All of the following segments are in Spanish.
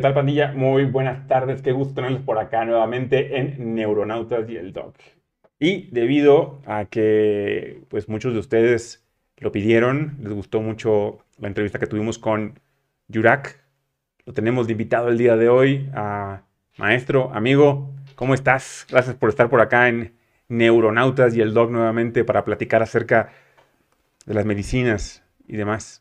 ¿Qué tal, pandilla? Muy buenas tardes. Qué gusto tenerlos por acá nuevamente en Neuronautas y el Doc. Y debido a que pues muchos de ustedes lo pidieron, les gustó mucho la entrevista que tuvimos con Yurak, lo tenemos de invitado el día de hoy maestro, amigo, ¿cómo estás? Gracias por estar por acá en Neuronautas y el Doc nuevamente para platicar acerca de las medicinas y demás.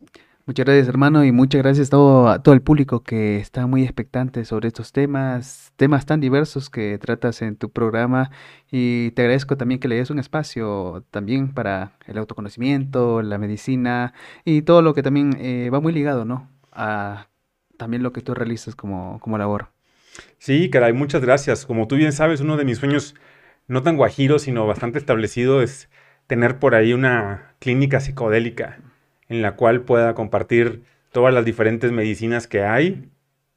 Muchas gracias, hermano, y muchas gracias a todo, todo el público que está muy expectante sobre estos temas, temas tan diversos que tratas en tu programa. Y te agradezco también que le des un espacio también para el autoconocimiento, la medicina y todo lo que también eh, va muy ligado, ¿no? A también lo que tú realizas como, como labor. Sí, caray, muchas gracias. Como tú bien sabes, uno de mis sueños, no tan guajiro, sino bastante establecido, es tener por ahí una clínica psicodélica en la cual pueda compartir todas las diferentes medicinas que hay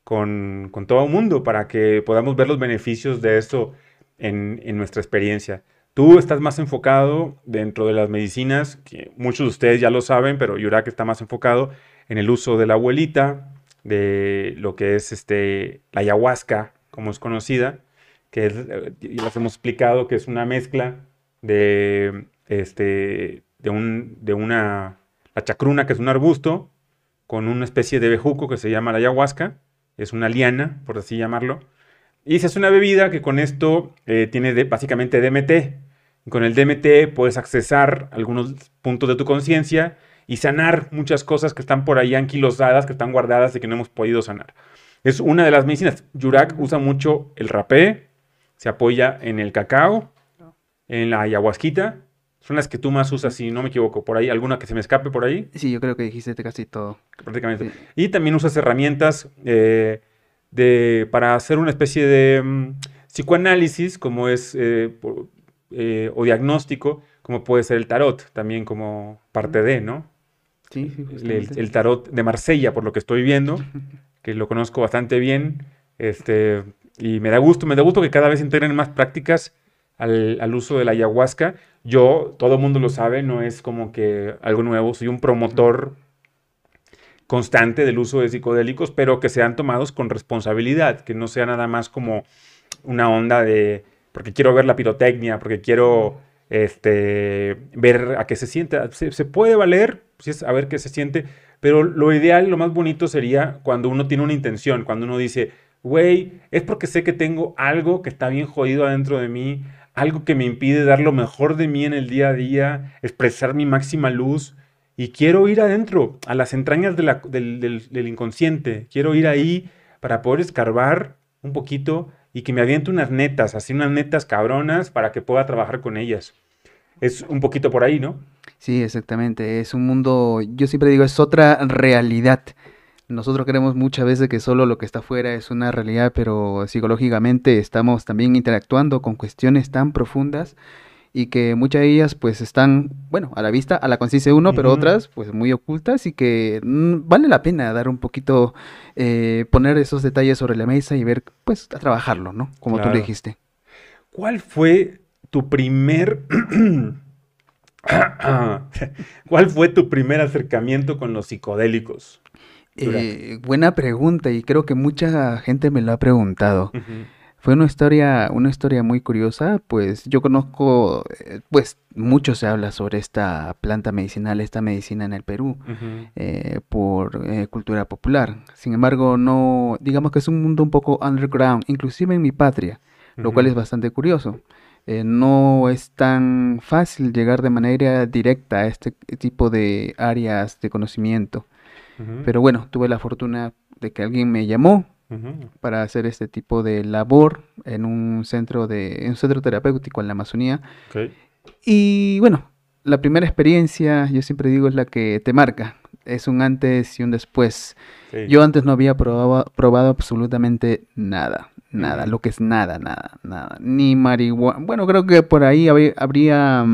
con, todo el mundo para que podamos ver los beneficios de esto en, nuestra experiencia. Tú estás más enfocado dentro de las medicinas, que muchos de ustedes ya lo saben, pero Yurak está más enfocado en el uso de la abuelita, de lo que es este, la ayahuasca, como es conocida, que es, eh, les hemos explicado que es una mezcla de, este, de, un, de una la chacruna, que es un arbusto, con una especie de bejuco que se llama la ayahuasca, es una liana, por así llamarlo. Y se hace una bebida que con esto eh, tiene básicamente DMT. con el DMT puedes accesar algunos puntos de tu conciencia y sanar muchas cosas que están por ahí anquilosadas, que están guardadas y que no hemos podido sanar. Es una de las medicinas. Yurak usa mucho el rapé, se apoya en el cacao, en la ayahuasquita son las que tú más usas, si no me equivoco. Por ahí, ¿alguna que se me escape por ahí? Sí, yo creo que dijiste casi todo. Prácticamente. Y también usas herramientas eh, de, para hacer una especie de mm, psicoanálisis, como es, eh, eh, o diagnóstico, como puede ser el tarot, también como parte de, ¿no? Sí, sí, el, el, tarot de Marsella, por lo que estoy viendo, que lo conozco bastante bien. Este, y me da gusto, me da gusto que cada vez integren más prácticas al, uso de la ayahuasca yo, todo el mundo lo sabe, no es como que algo nuevo, soy un promotor constante del uso de psicodélicos, pero que sean tomados con responsabilidad, que no sea nada más como una onda de, porque quiero ver la pirotecnia, porque quiero este, ver a qué se siente. Se, puede valer, pues, a ver qué se siente, pero lo ideal, lo más bonito sería cuando uno tiene una intención, cuando uno dice, güey, es porque sé que tengo algo que está bien jodido adentro de mí, algo que me impide dar lo mejor de mí en el día a día, expresar mi máxima luz. Y quiero ir adentro, a las entrañas del, inconsciente. Quiero ir ahí para poder escarbar un poquito y que me aviente unas netas, así unas netas cabronas para que pueda trabajar con ellas. Es un poquito por ahí, ¿no? Sí, exactamente. Es un mundo, yo siempre digo, es otra realidad. Nosotros creemos muchas veces que solo lo que está afuera es una realidad, pero psicológicamente estamos también interactuando con cuestiones tan profundas y que muchas de ellas pues están, bueno, a la vista, a la conciencia de uno, pero otras pues muy ocultas y que mm, vale la pena dar un poquito, eh, poner esos detalles sobre la mesa y ver, pues, a trabajarlo, ¿no? Como tú dijiste. ¿Cuál fue tu primer... ¿Cuál fue tu primer acercamiento con los psicodélicos? Eh, buena pregunta y creo que mucha gente me lo ha preguntado. Fue una historia, una historia muy curiosa, pues yo conozco, eh, pues mucho se habla sobre esta planta medicinal, esta medicina en el Perú, eh, por cultura popular. Sin embargo, no, digamos que es un mundo un poco underground, inclusive en mi patria, lo cual es bastante curioso. no es tan fácil llegar de manera directa a este tipo de áreas de conocimiento. Pero bueno, tuve la fortuna de que alguien me llamó para hacer este tipo de labor en un centro de un centro terapéutico en la Amazonía. Y bueno, la primera experiencia, yo siempre digo, es la que te marca. Es un antes y un después. Yo antes no había probado, probado absolutamente nada. Nada, lo que es nada, nada, nada. Ni marihuana. Bueno, creo que por ahí habría habría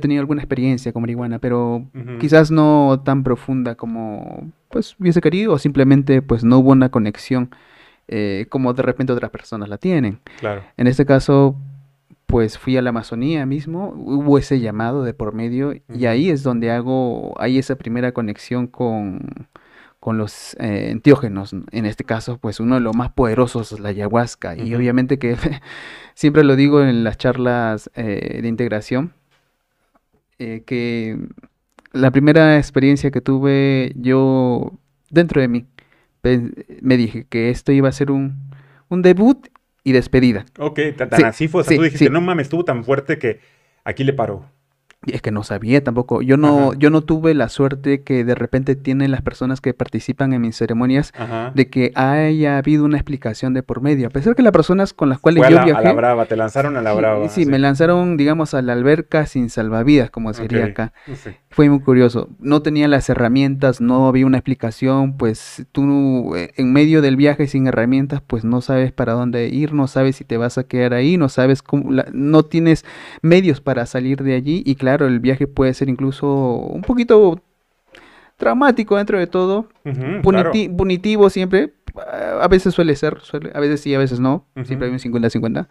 tenido alguna experiencia con marihuana, pero quizás no tan profunda como pues hubiese querido o simplemente pues no hubo una conexión eh, como de repente otras personas la tienen. Claro. En este caso pues fui a la Amazonía mismo, hubo ese llamado de por medio y ahí es donde hago, hay esa primera conexión con, con los eh, enteógenos. En este caso, pues uno de los más poderosos es la ayahuasca. Y obviamente que siempre lo digo en las charlas eh, de integración, eh, que la primera experiencia que tuve yo dentro de mí, me dije que esto iba a ser un, un debut y despedida. Ok, tan, así fue. O sea, tú dijiste, no mames, estuvo tan fuerte que aquí le paró. Y es que no sabía tampoco. Yo no, yo no tuve la suerte que de repente tienen las personas que participan en mis ceremonias de que haya habido una explicación de por medio. A pesar que las personas con las cuales yo viajé. A la brava, te lanzaron a la brava. Sí, me lanzaron, digamos, a la alberca sin salvavidas, como sería acá. Fue muy curioso. No tenía las herramientas, no había una explicación, pues tú eh, en medio del viaje sin herramientas, pues no sabes para dónde ir, no sabes si te vas a quedar ahí, no sabes cómo, no tienes medios para salir de allí. Y claro, el viaje puede ser incluso un poquito traumático dentro de todo, punitivo siempre, a veces suele ser, a veces sí, a veces no, siempre hay un 50-50.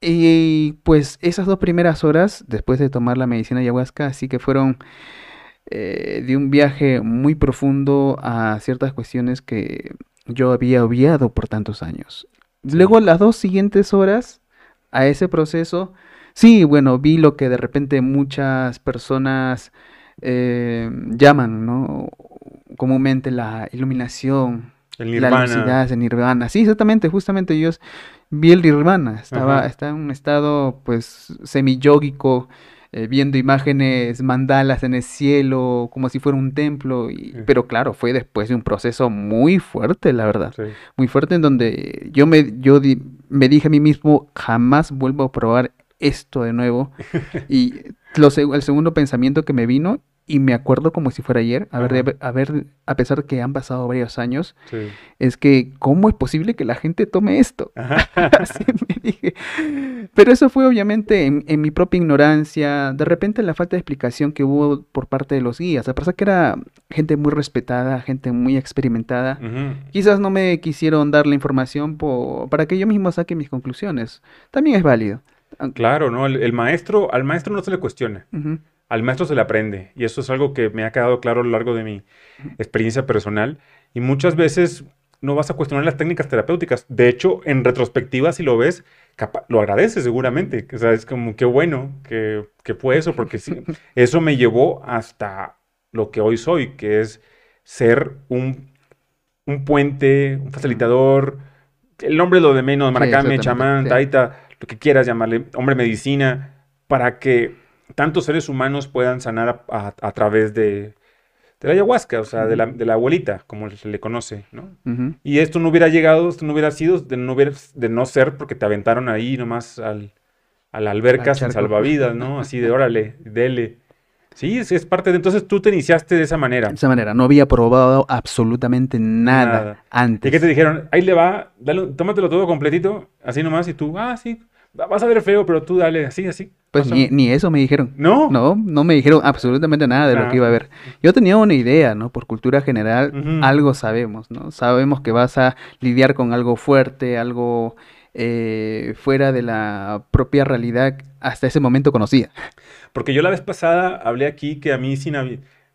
Y pues esas dos primeras horas, después de tomar la medicina ayahuasca, así que fueron eh, de un viaje muy profundo a ciertas cuestiones que yo había obviado por tantos años. Luego las dos siguientes horas a ese proceso, sí, bueno, vi lo que de repente muchas personas eh, llaman, ¿no? Comúnmente la iluminación, la lucidez, el nirvana. Sí, exactamente, justamente ellos vi el nirvana, estaba, estaba en un estado pues semiyógico, eh, viendo imágenes mandalas en el cielo, como si fuera un templo, y, pero claro, fue después de un proceso muy fuerte, la verdad, muy fuerte en donde yo me, yo me dije a mí mismo, jamás vuelvo a probar esto de nuevo, y lo, el segundo pensamiento que me vino y me acuerdo como si fuera ayer, a ver, a ver, a pesar que han pasado varios años, es que, ¿cómo es posible que la gente tome esto? Así me dije. Pero eso fue obviamente en, mi propia ignorancia, de repente la falta de explicación que hubo por parte de los guías, a pesar que era gente muy respetada, gente muy experimentada, quizás no me quisieron dar la información para que yo mismo saque mis conclusiones. También es válido. Claro, ¿no? El, maestro, al maestro no se le cuestiona al maestro se le aprende. Y eso es algo que me ha quedado claro a lo largo de mi experiencia personal. Y muchas veces no vas a cuestionar las técnicas terapéuticas. De hecho, en retrospectiva, si lo ves, lo agradeces seguramente. O sea, es como qué bueno que, fue eso, porque eso me llevó hasta lo que hoy soy, que es ser un, puente, un facilitador, el nombre lo de menos, maracame, chamán, taita, lo que quieras llamarle, hombre medicina, para que tantos seres humanos puedan sanar a, través de, la ayahuasca, o sea, de, la, abuelita, como se le conoce, ¿no? Y esto no hubiera llegado, esto no hubiera sido de no, de no ser porque te aventaron ahí nomás al, a la alberca sin salvavidas, ¿no? Así de órale, dele. Sí, es, es, parte de... Entonces tú te iniciaste de esa manera. De esa manera, no había probado absolutamente nada, antes. ¿Y qué te dijeron? Ahí le va, dale, tómatelo todo completito, así nomás, y tú, ah, sí, vas a ver feo, pero tú dale, así, así. Pues ni, eso me dijeron. ¿No? No, no me dijeron absolutamente nada de lo que iba a ver. Yo tenía una idea, ¿no? Por cultura general, algo sabemos, ¿no? Sabemos que vas a lidiar con algo fuerte, algo eh, fuera de la propia realidad hasta ese momento conocía. Porque yo la vez pasada hablé aquí que a mí sin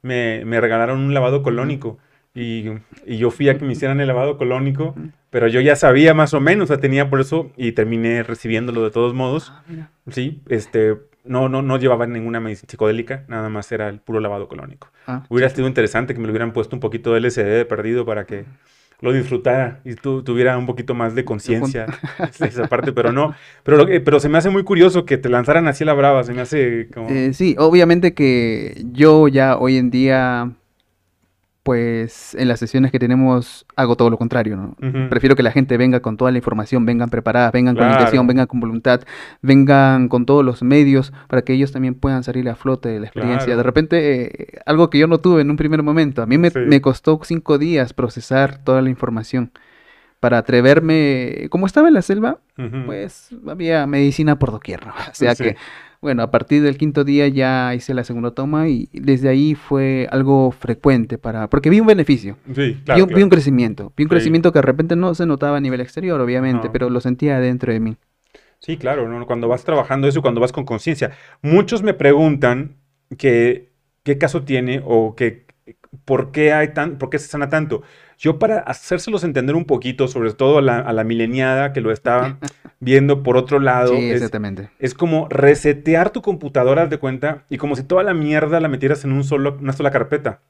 me, me regalaron un lavado colónico. Y, y, yo fui a que me hicieran el lavado colónico, pero yo ya sabía más o menos, o sea, tenía por eso y terminé recibiéndolo de todos modos. Ah, sí, este, no, no, no llevaba ninguna medicina psicodélica, nada más era el puro lavado colónico. Ah, Hubiera sido interesante que me lo hubieran puesto un poquito de LSD de perdido para que lo disfrutara y tu, tuviera un poquito más de conciencia esa parte, pero no. Pero, pero se me hace muy curioso que te lanzaran así a la brava, se me hace como... Eh, sí, obviamente que yo ya hoy en día pues en las sesiones que tenemos hago todo lo contrario, ¿no? Prefiero que la gente venga con toda la información, vengan preparadas, vengan con intención, vengan con voluntad, vengan con todos los medios para que ellos también puedan salir a flote de la experiencia. De repente, eh, algo que yo no tuve en un primer momento, a mí me, costó cinco días procesar toda la información para atreverme, como estaba en la selva, pues había medicina por doquier, ¿no? O sea que bueno, a partir del quinto día ya hice la segunda toma y desde ahí fue algo frecuente para... Porque vi un beneficio. Sí, claro, vi, un, crecimiento. Vi un crecimiento que de repente no se notaba a nivel exterior, obviamente, pero lo sentía dentro de mí. Sí, claro, cuando vas trabajando eso, cuando vas con conciencia. Muchos me preguntan que, qué caso tiene o que por qué, hay tan, por qué se sana tanto. Yo para hacérselos entender un poquito, sobre todo a la, a la mileniada que lo está viendo por otro lado, Sí, es, exactamente. es como resetear tu computadora, de cuenta, y como si toda la mierda la metieras en un solo, una sola carpeta.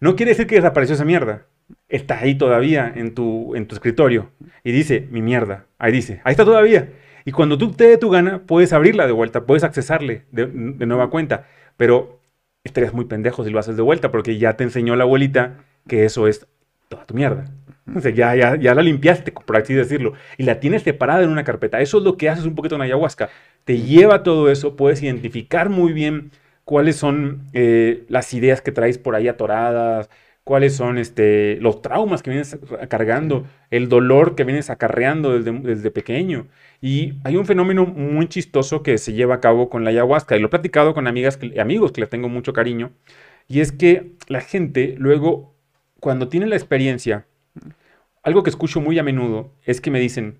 No quiere decir que desapareció esa mierda. Está ahí todavía en tu, en tu escritorio. Y dice, mi mierda. Ahí dice, ahí está todavía. Y cuando tú te dé tu gana, puedes abrirla de vuelta, puedes accesarle de, de nueva cuenta. Pero estarías muy pendejo si lo haces de vuelta, porque ya te enseñó la abuelita que eso es toda tu mierda. O sea, ya, ya, ya la limpiaste, por así decirlo, y la tienes separada en una carpeta. Eso es lo que haces un poquito en ayahuasca. Te lleva todo eso, puedes identificar muy bien cuáles son eh, las ideas que traes por ahí atoradas, cuáles son este, los traumas que vienes cargando, el dolor que vienes acarreando desde, desde pequeño. Y hay un fenómeno muy chistoso que se lleva a cabo con la ayahuasca, y lo he platicado con amigas, que- amigos que les tengo mucho cariño, y es que la gente luego, cuando tiene la experiencia, algo que escucho muy a menudo es que me dicen,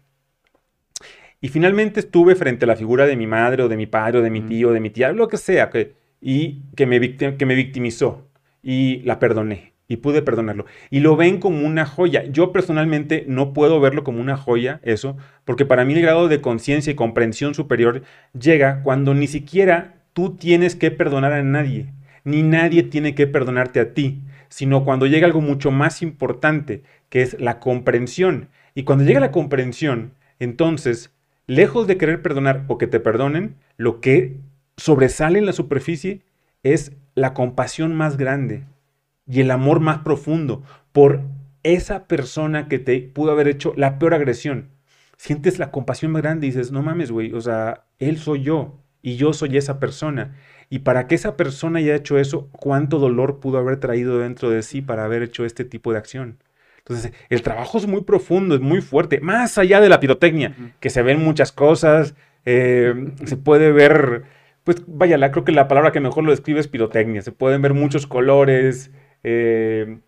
y finalmente estuve frente a la figura de mi madre o de mi padre o de mi tío, de mi tía, lo que sea, que, y que me, que me victimizó y la perdoné y pude perdonarlo. Y lo ven como una joya. Yo personalmente no puedo verlo como una joya, eso, porque para mí el grado de conciencia y comprensión superior llega cuando ni siquiera tú tienes que perdonar a nadie, ni nadie tiene que perdonarte a ti, sino cuando llega algo mucho más importante, que es la comprensión. Y cuando llega la comprensión, entonces, lejos de querer perdonar o que te perdonen, lo que sobresale en la superficie es la compasión más grande y el amor más profundo por esa persona que te pudo haber hecho la peor agresión. Sientes la compasión más grande y dices, no mames, güey, o sea, él soy yo y yo soy esa persona. Y para que esa persona haya hecho eso, ¿cuánto dolor pudo haber traído dentro de sí para haber hecho este tipo de acción? Entonces, el trabajo es muy profundo, es muy fuerte, más allá de la pirotecnia, que se ven muchas cosas, eh, se puede ver, pues vaya, la, creo que la palabra que mejor lo describe es pirotecnia, se pueden ver muchos colores, eh,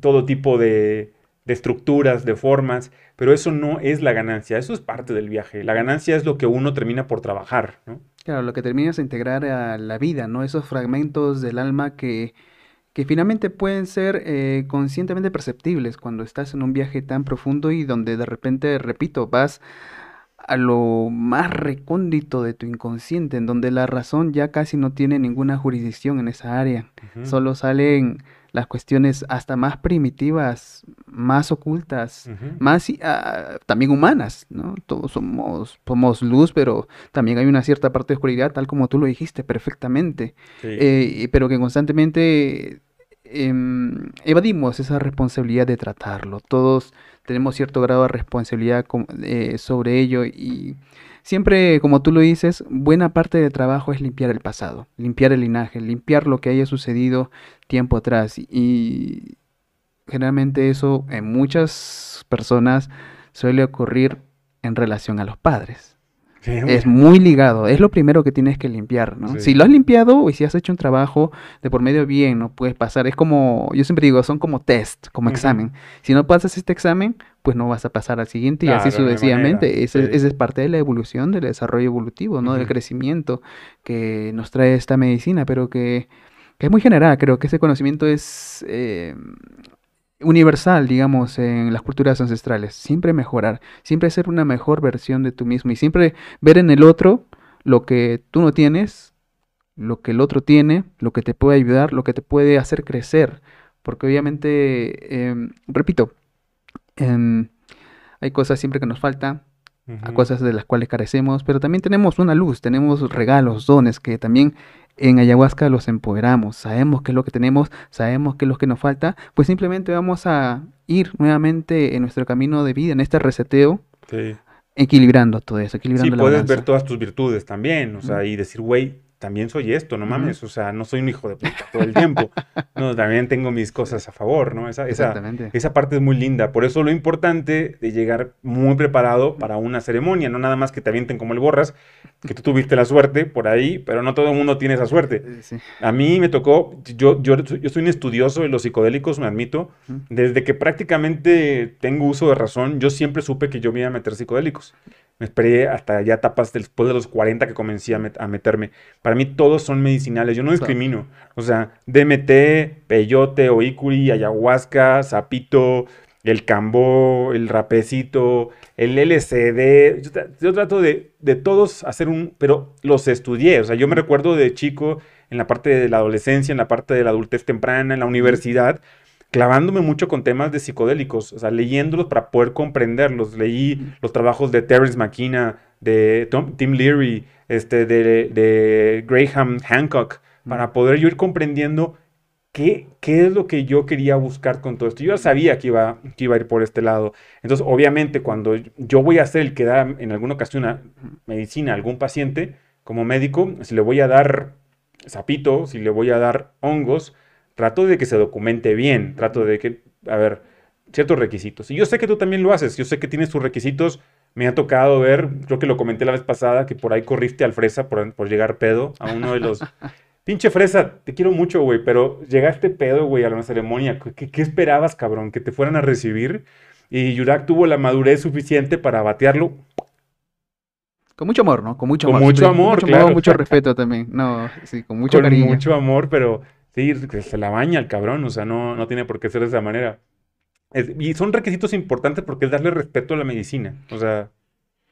todo tipo de, de estructuras, de formas, pero eso no es la ganancia, eso es parte del viaje, la ganancia es lo que uno termina por trabajar, ¿no? Claro, lo que terminas de integrar a la vida, ¿no? Esos fragmentos del alma que, que finalmente pueden ser eh, conscientemente perceptibles cuando estás en un viaje tan profundo y donde de repente, repito, vas a lo más recóndito de tu inconsciente, en donde la razón ya casi no tiene ninguna jurisdicción en esa área. Solo salen las cuestiones hasta más primitivas, más ocultas, más ah, también humanas, ¿no? Todos somos, somos luz, pero también hay una cierta parte de oscuridad, tal como tú lo dijiste perfectamente, Sí. eh, pero que constantemente em, evadimos esa responsabilidad de tratarlo. Todos tenemos cierto grado de responsabilidad eh, sobre ello y siempre, como tú lo dices, buena parte del trabajo es limpiar el pasado, limpiar el linaje, limpiar lo que haya sucedido tiempo atrás y generalmente eso en muchas personas suele ocurrir en relación a los padres. Sí, Es muy ligado, es lo primero que tienes que limpiar, ¿no? Sí. Si lo has limpiado y si has hecho un trabajo de por medio bien, no puedes pasar. Es como, yo siempre digo, son como test, como examen. Si no pasas este examen, pues no vas a pasar al siguiente y así sucesivamente. sí. ese es parte de la evolución, del desarrollo evolutivo, ¿no? Del crecimiento que nos trae esta medicina, pero que, que es muy general. Creo que ese conocimiento es eh, universal, digamos, en las culturas ancestrales. Siempre mejorar, siempre ser una mejor versión de tú mismo y siempre ver en el otro lo que tú no tienes, lo que el otro tiene, lo que te puede ayudar, lo que te puede hacer crecer. Porque obviamente, em, repito, em, hay cosas siempre que nos faltan, a cosas de las cuales carecemos, pero también tenemos una luz, tenemos regalos, dones que también en ayahuasca los empoderamos, sabemos qué es lo que tenemos, sabemos qué es lo que nos falta, pues simplemente vamos a ir nuevamente en nuestro camino de vida, en este reseteo, Sí. equilibrando todo eso, Sí, equilibrando la puedes ver todas tus virtudes también, o sea, y decir, güey, también soy esto, no mames, o sea, no soy un hijo de puta todo el tiempo. No, también tengo mis cosas a favor, ¿no? Esa, esa, esa parte es muy linda. Por eso lo importante de llegar muy preparado para una ceremonia, no nada más que te avienten como el borras, que tú tuviste la suerte por ahí, pero no todo el mundo tiene esa suerte. Eh, Sí. A mí me tocó, yo, yo, yo soy un estudioso de los psicodélicos, me admito. Desde que prácticamente tengo uso de razón, yo siempre supe que yo me iba a meter psicodélicos. Me esperé hasta ya etapas después de los 40 que comencé a, meterme. Para mí todos son medicinales, yo no discrimino. O sea, DMT, peyote, oícuri, ayahuasca, sapito, el cambó, el rapecito, el LCD. Yo, trato de, de, todos hacer un, pero los estudié. O sea, yo me recuerdo de chico en la parte de la adolescencia, en la parte de la adultez temprana, en la universidad clavándome mucho con temas de psicodélicos, o sea, leyéndolos para poder comprenderlos. Leí los trabajos de Terence McKenna, de Tim Leary, este, de, Graham Hancock, para poder yo ir comprendiendo qué, qué es lo que yo quería buscar con todo esto. Yo ya sabía que iba, que iba a ir por este lado. Entonces, obviamente, cuando yo voy a ser el que da en alguna ocasión una medicina a algún paciente, como médico, si le voy a dar sapito, si le voy a dar hongos, trato de que se documente bien, trato de que, a ver, ciertos requisitos. Y yo sé que tú también lo haces, yo sé que tienes tus requisitos. Me ha tocado ver, creo que lo comenté la vez pasada, que por ahí corriste al fresa por, por llegar pedo a uno de los... Pinche fresa, te quiero mucho, güey, pero llegaste pedo, güey, a la ceremonia. ¿Qué, ¿Qué, esperabas, cabrón? ¿Que te fueran a recibir? Y Yurak tuvo la madurez suficiente para batearlo. Con mucho amor, ¿no? Con mucho con amor. Mucho amor, mucho claro. mucho respeto también. No, sí, con mucho cariño. Con mucho amor, pero Sí, se la baña el cabrón, o sea, no, no tiene por qué ser de esa manera. y son requisitos importantes porque es darle respeto a la medicina, o sea...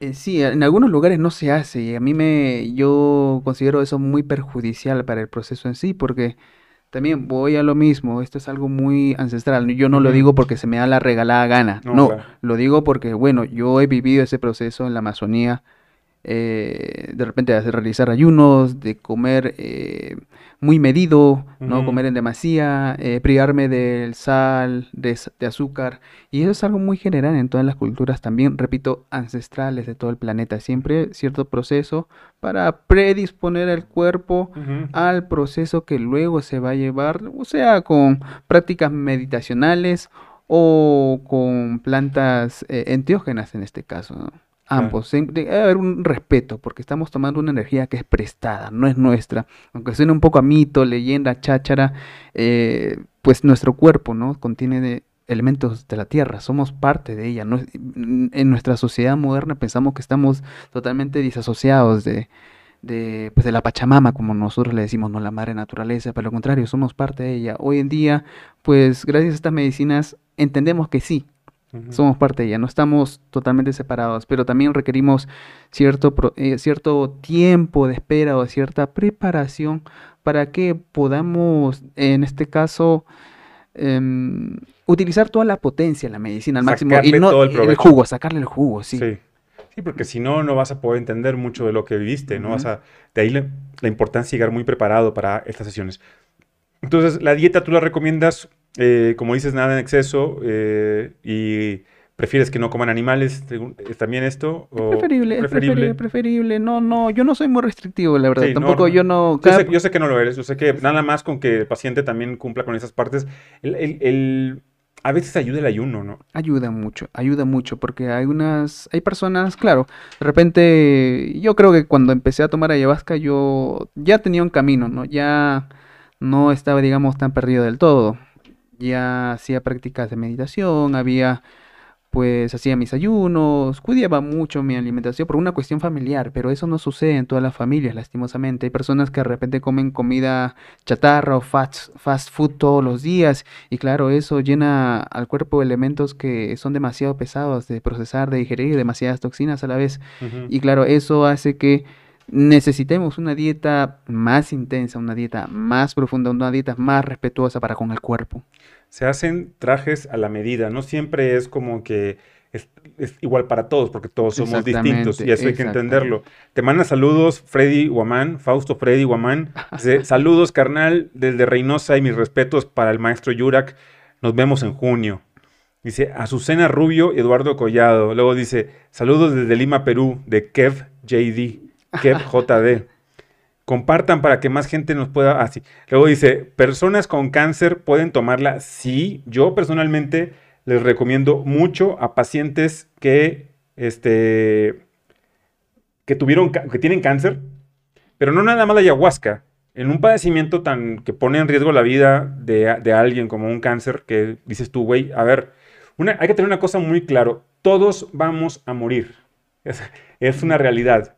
Eh, sí, en algunos lugares no se hace y a mí me, yo considero eso muy perjudicial para el proceso en sí porque también voy a lo mismo, esto es algo muy ancestral, yo no lo digo porque se me da la regalada gana, no, lo digo porque, bueno, yo he vivido ese proceso en la Amazonía, eh, de repente de realizar ayunos, de comer eh, muy medido, no comer en demasía, eh, privarme del sal, de, azúcar. Y eso es algo muy general en todas las culturas también, repito, ancestrales de todo el planeta. Siempre cierto proceso para predisponer el cuerpo al proceso que luego se va a llevar, o sea, con prácticas meditacionales o con plantas eh, enteógenas en este caso. ¿no? Ambos. Debe haber un respeto, porque estamos tomando una energía que es prestada, no es nuestra. Aunque suene un poco a mito, leyenda, cháchara, eh, pues nuestro cuerpo, ¿no? Contiene elementos de la tierra, somos parte de ella. No, en nuestra sociedad moderna pensamos que estamos totalmente disasociados de, de, pues de la Pachamama, como nosotros le decimos, no la madre naturaleza, pero lo contrario, somos parte de ella. Hoy en día, pues gracias a estas medicinas, entendemos que sí, somos parte de ella, no estamos totalmente separados, pero también requerimos cierto, eh, cierto tiempo de espera o cierta preparación para que podamos, en este caso, em, utilizar toda la potencia de la medicina al máximo y no el, jugo, sacarle el jugo, sí. sí. porque si no, no vas a poder entender mucho de lo que viviste, no vas a, de ahí la, la importancia de llegar muy preparado para estas sesiones. Entonces, la dieta tú la recomiendas eh, como dices, nada en exceso eh, y prefieres que no coman animales, ¿es también esto? O preferible, preferible, preferible, No, no, yo no soy muy restrictivo, la verdad. Tampoco yo no... Yo, sé, que no lo eres, yo sé que nada más con que el paciente también cumpla con esas partes, el, a veces ayuda el ayuno, ¿no? Ayuda mucho, ayuda mucho, porque hay unas, hay personas, claro, de repente, yo creo que cuando empecé a tomar ayahuasca yo ya tenía un camino, ¿no? Ya no estaba, digamos, tan perdido del todo ya hacía prácticas de meditación, había pues hacía mis ayunos, cuidaba mucho mi alimentación por una cuestión familiar, pero eso no sucede en todas las familias, lastimosamente. Hay personas que de repente comen comida chatarra o fast, fast food todos los días y claro, eso llena al cuerpo elementos que son demasiado pesados de procesar, de digerir, demasiadas toxinas a la vez. Y claro, eso hace que necesitemos una dieta más intensa, una dieta más profunda, una dieta más respetuosa para con el cuerpo se hacen trajes a la medida, no siempre es como que es, igual para todos, porque todos somos distintos y eso hay que entenderlo. Te manda saludos Freddy Guamán, Fausto Freddy Guamán. saludos, carnal, desde Reynosa y mis respetos para el maestro Yurak. Nos vemos en junio. Dice Azucena Rubio y Eduardo Collado. Luego dice, saludos desde Lima, Perú, de Kev JD, Kev JD. Compartan para que más gente nos pueda. Así. Ah, Luego dice: Personas con cáncer pueden tomarla. Sí, yo personalmente les recomiendo mucho a pacientes que, este, que tuvieron, que tienen cáncer, pero no nada más la ayahuasca. En un padecimiento tan que pone en riesgo la vida de, alguien como un cáncer, que dices tú, güey, a ver, hay que tener una cosa muy claro: todos vamos a morir. Es, una realidad.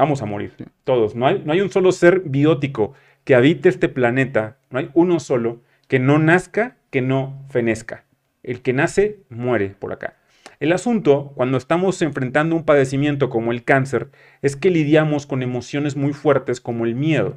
Vamos a morir, todos. No hay, no hay un solo ser biótico que habite este planeta, no hay uno solo que no nazca, que no fenezca. El que nace, muere por acá. El asunto, cuando estamos enfrentando un padecimiento como el cáncer, es que lidiamos con emociones muy fuertes como el miedo.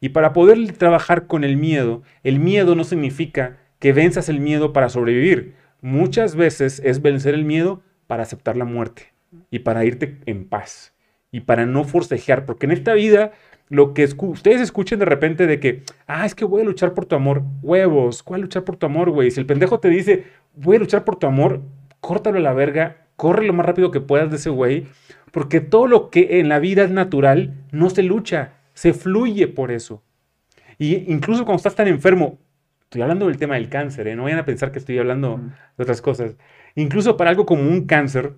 Y para poder trabajar con el miedo, el miedo no significa que venzas el miedo para sobrevivir. Muchas veces es vencer el miedo para aceptar la muerte y para irte en paz y para no forcejear, porque en esta vida lo que ustedes escuchen de repente de que, ah, es que voy a luchar por tu amor, huevos, ¿cuál luchar por tu amor, güey? Si el pendejo te dice, voy a luchar por tu amor, córtalo a la verga, corre lo más rápido que puedas de ese güey, porque todo lo que en la vida es natural no se lucha, se fluye por eso. Y incluso cuando estás tan enfermo, estoy hablando del tema del cáncer, ¿eh? no vayan a pensar que estoy hablando de otras cosas. Incluso para algo como un cáncer,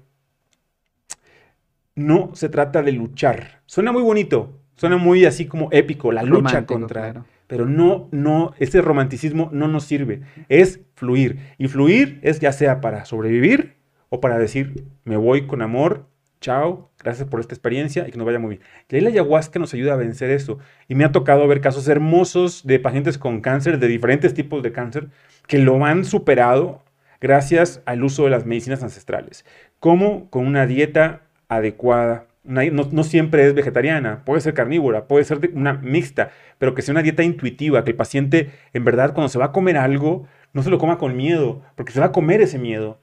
no se trata de luchar. Suena muy bonito, suena muy así como épico, la lucha contra... Pero no, no, ese romanticismo no nos sirve. Es fluir. Y fluir es ya sea para sobrevivir o para decir, me voy con amor, chao, gracias por esta experiencia y que nos vaya muy bien. Y ahí la ayahuasca nos ayuda a vencer eso. Y me ha tocado ver casos hermosos de pacientes con cáncer, de diferentes tipos de cáncer, que lo han superado gracias al uso de las medicinas ancestrales. Como con una dieta adecuada. no, siempre es vegetariana, puede ser carnívora, puede ser una mixta, pero que sea una dieta intuitiva, que el paciente en verdad cuando se va a comer algo, no se lo coma con miedo, porque se va a comer ese miedo,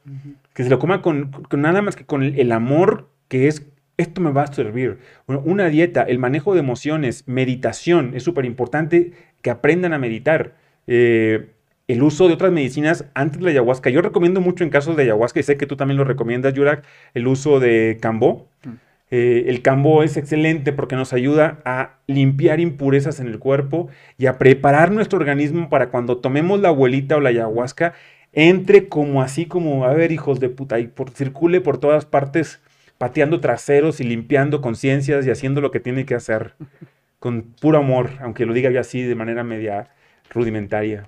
que se lo coma con, nada más que con el, amor que es esto me va a servir. una dieta, el manejo de emociones, meditación, es súper importante que aprendan a meditar. Eh, el uso de otras medicinas antes de la ayahuasca. Yo recomiendo mucho en casos de ayahuasca, y sé que tú también lo recomiendas, Yurak, el uso de cambó. Mm. Eh, el cambó es excelente porque nos ayuda a limpiar impurezas en el cuerpo y a preparar nuestro organismo para cuando tomemos la abuelita o la ayahuasca, entre como así como, a ver, hijos de puta, y por, circule por todas partes pateando traseros y limpiando conciencias y haciendo lo que tiene que hacer con puro amor, aunque lo diga yo así de manera media rudimentaria.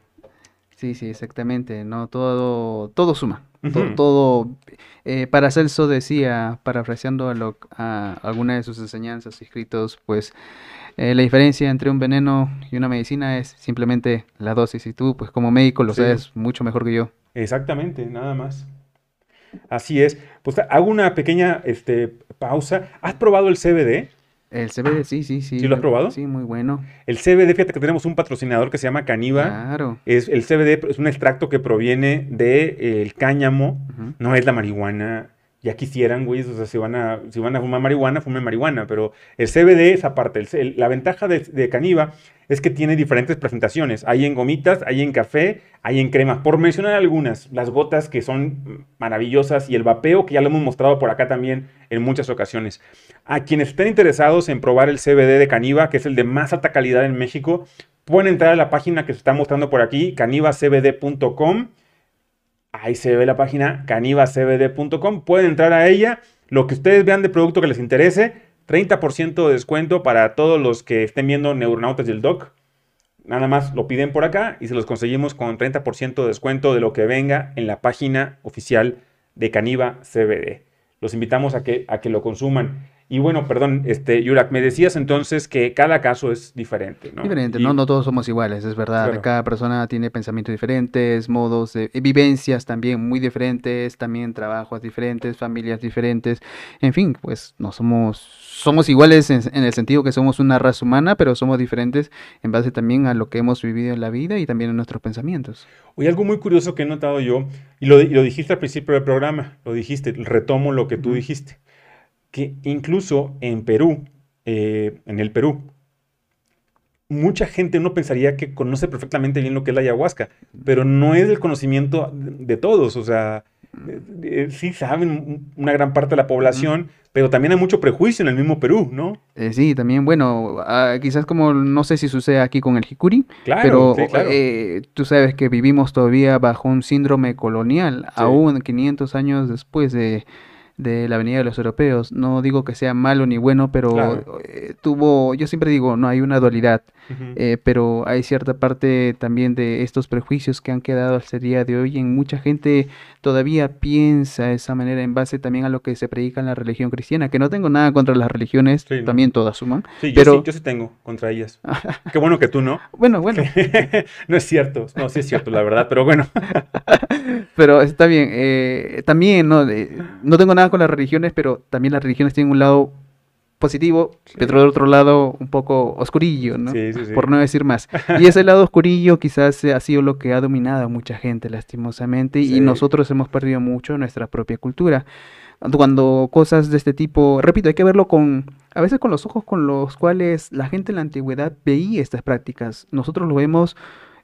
Sí, sí, exactamente, no todo todo suma. Todo, eh, para Celso decía, parafraseando a, lo, a alguna de sus enseñanzas escritos, pues eh, la diferencia entre un veneno y una medicina es simplemente la dosis. Y tú, pues como médico, lo sabes mucho mejor que yo. Exactamente, nada más. Así es. Pues hago una pequeña este, pausa. ¿Has probado el CBD? El CBD, sí, sí, sí. ¿Sí lo has probado? Sí, muy bueno. El CBD, fíjate que tenemos un patrocinador que se llama Caniva. Claro. Es, el CBD es un extracto que proviene del de, eh, cáñamo, no es la marihuana. Ya quisieran, güey, o sea, si van, a, si van a fumar marihuana, fumen marihuana, pero el CBD es aparte. la ventaja de, de Caniva es que tiene diferentes presentaciones. Hay en gomitas, hay en café, hay en crema. Por mencionar algunas, las gotas que son maravillosas y el vapeo que ya lo hemos mostrado por acá también en muchas ocasiones. A quienes estén interesados en probar el CBD de Caniva, que es el de más alta calidad en México, pueden entrar a la página que se está mostrando por aquí, canivacbd.com. Ahí se ve la página canivacbd.com. Pueden entrar a ella. Lo que ustedes vean de producto que les interese, 30% de descuento para todos los que estén viendo Neuronautas del Doc. Nada más lo piden por acá y se los conseguimos con 30% de descuento de lo que venga en la página oficial de Caniva CBD. Los invitamos a que, a que lo consuman. Y bueno, perdón, este, Yurak, me decías entonces que cada caso es diferente, ¿no? Diferente, no, no todos somos iguales, es verdad. Cada persona tiene pensamientos diferentes, modos de vivencias también muy diferentes, también trabajos diferentes, familias diferentes. En fin, pues no somos, somos iguales en, el sentido que somos una raza humana, pero somos diferentes en base también a lo que hemos vivido en la vida y también en nuestros pensamientos. Oye, algo muy curioso que he notado yo, y lo, y lo dijiste al principio del programa, lo dijiste, retomo lo que tú dijiste que incluso en Perú, eh, en el Perú, mucha gente uno pensaría que conoce perfectamente bien lo que es la ayahuasca, pero no es el conocimiento de todos, o sea, eh, eh, sí saben una gran parte de la población, pero también hay mucho prejuicio en el mismo Perú, ¿no? sí, también, bueno, ah, quizás como, no sé si sucede aquí con el jicuri, pero tú sabes que vivimos todavía bajo un síndrome colonial, aún 500 años después de de la Avenida de los Europeos. No digo que sea malo ni bueno, pero eh, tuvo, yo siempre digo, no hay una dualidad, eh, pero hay cierta parte también de estos prejuicios que han quedado hasta el día de hoy. En mucha gente todavía piensa de esa manera en base también a lo que se predica en la religión cristiana, que no tengo nada contra las religiones, también todas suman. Sí, pero... yo, sí, yo sí tengo contra ellas. Qué bueno que tú no. Bueno, bueno. no es cierto, no, sí es cierto, la verdad, pero bueno. pero está bien. Eh, también, no, no tengo nada con las religiones, pero también las religiones tienen un lado positivo, pero de otro lado un poco oscurillo, ¿no? Sí, sí, Por no decir más. Y ese lado oscurillo quizás ha sido lo que ha dominado a mucha gente, lastimosamente, y nosotros hemos perdido mucho nuestra propia cultura. Cuando cosas de este tipo, repito, hay que verlo con, a veces con los ojos con los cuales la gente en la antigüedad veía estas prácticas. Nosotros lo vemos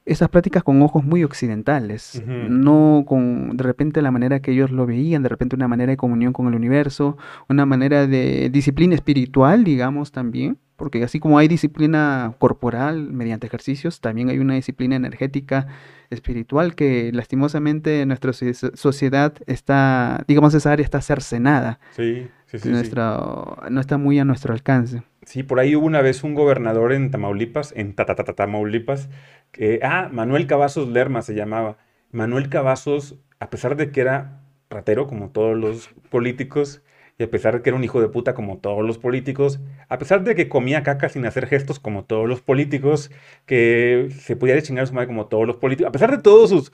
esas prácticas con ojos muy occidentales, no con de repente la manera que ellos lo veían, de repente una manera de comunión con el universo, una manera de disciplina espiritual, digamos también, porque así como hay disciplina corporal mediante ejercicios, también hay una disciplina energética espiritual que lastimosamente nuestra sociedad está, digamos, esa área está cercenada. Sí, sí, sí, No está muy a nuestro alcance. Sí, por ahí hubo una vez un gobernador en Tamaulipas, en Tamaulipas, que, ah, Manuel Cavazos Lerma se llamaba. Manuel Cavazos, a pesar de que era ratero como todos los políticos, y a pesar de que era un hijo de puta como todos los políticos, a pesar de que comía caca sin hacer gestos como todos los políticos, que se podía chingar a su madre como todos los políticos, a pesar de todos sus...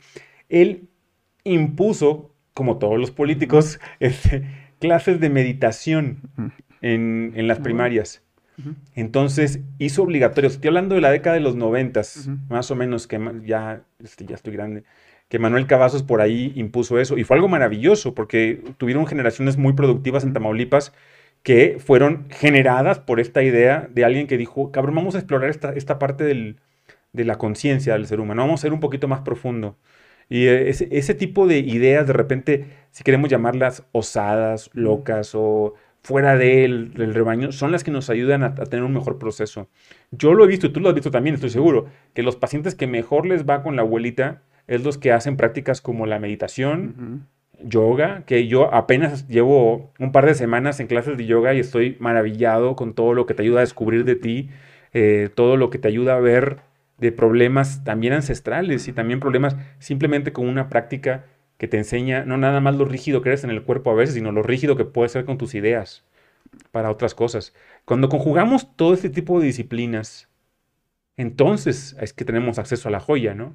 Él impuso, como todos los políticos, este, clases de meditación en, en las primarias. Entonces hizo obligatorio, estoy hablando de la década de los noventas, más o menos, que ya, este, ya estoy grande, que Manuel Cavazos por ahí impuso eso. Y fue algo maravilloso, porque tuvieron generaciones muy productivas en Tamaulipas que fueron generadas por esta idea de alguien que dijo, cabrón, vamos a explorar esta, esta parte del, de la conciencia del ser humano, vamos a ser un poquito más profundo. Y ese, ese, tipo de ideas, de repente, si queremos llamarlas osadas, locas o fuera del, rebaño son las que nos ayudan a, tener un mejor proceso. Yo lo he visto y tú lo has visto también, estoy seguro, que los pacientes que mejor les va con la abuelita es los que hacen prácticas como la meditación, yoga, que yo apenas llevo un par de semanas en clases de yoga y estoy maravillado con todo lo que te ayuda a descubrir de ti, eh, todo lo que te ayuda a ver de problemas también ancestrales y también problemas simplemente con una práctica que te enseña no nada más lo rígido que eres en el cuerpo a veces, sino lo rígido que puedes ser con tus ideas para otras cosas. Cuando conjugamos todo este tipo de disciplinas, entonces es que tenemos acceso a la joya, ¿no?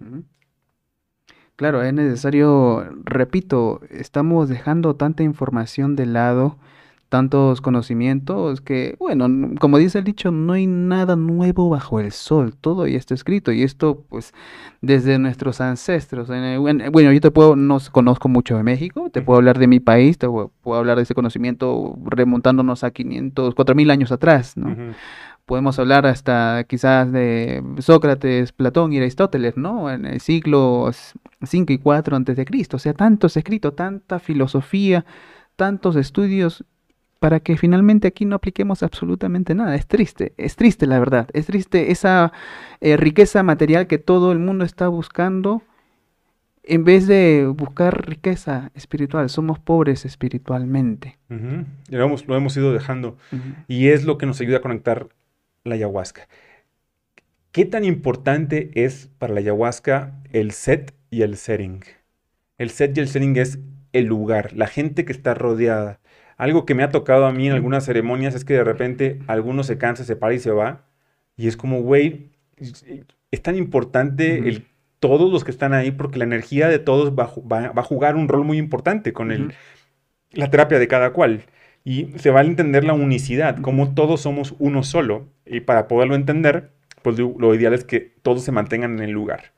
Claro, es necesario, repito, estamos dejando tanta información de lado tantos conocimientos que, bueno, como dice el dicho, no hay nada nuevo bajo el sol, todo ya está escrito y esto pues desde nuestros ancestros. Bueno, yo te puedo, no conozco mucho de México, te puedo hablar de mi país, te puedo hablar de ese conocimiento remontándonos a 500, 4000 años atrás, ¿no? Podemos hablar hasta quizás de Sócrates, Platón y Aristóteles, ¿no? En el siglo 5 y 4 antes de Cristo. O sea, tantos escritos, tanta filosofía, tantos estudios para que finalmente aquí no apliquemos absolutamente nada. Es triste, es triste la verdad, es triste esa eh, riqueza material que todo el mundo está buscando en vez de buscar riqueza espiritual. Somos pobres espiritualmente. lo, hemos, lo, hemos, ido dejando y es lo que nos ayuda a conectar la ayahuasca. ¿Qué tan importante es para la ayahuasca el set y el setting? El set y el setting es el lugar, la gente que está rodeada algo que me ha tocado a mí en algunas ceremonias es que de repente alguno se cansa, se para y se va. Y es como, güey, es tan importante el, todos los que están ahí porque la energía de todos va, a jugar un rol muy importante con el, la terapia de cada cual. Y se va a entender la unicidad, como todos somos uno solo. Y para poderlo entender, pues lo ideal es que todos se mantengan en el lugar.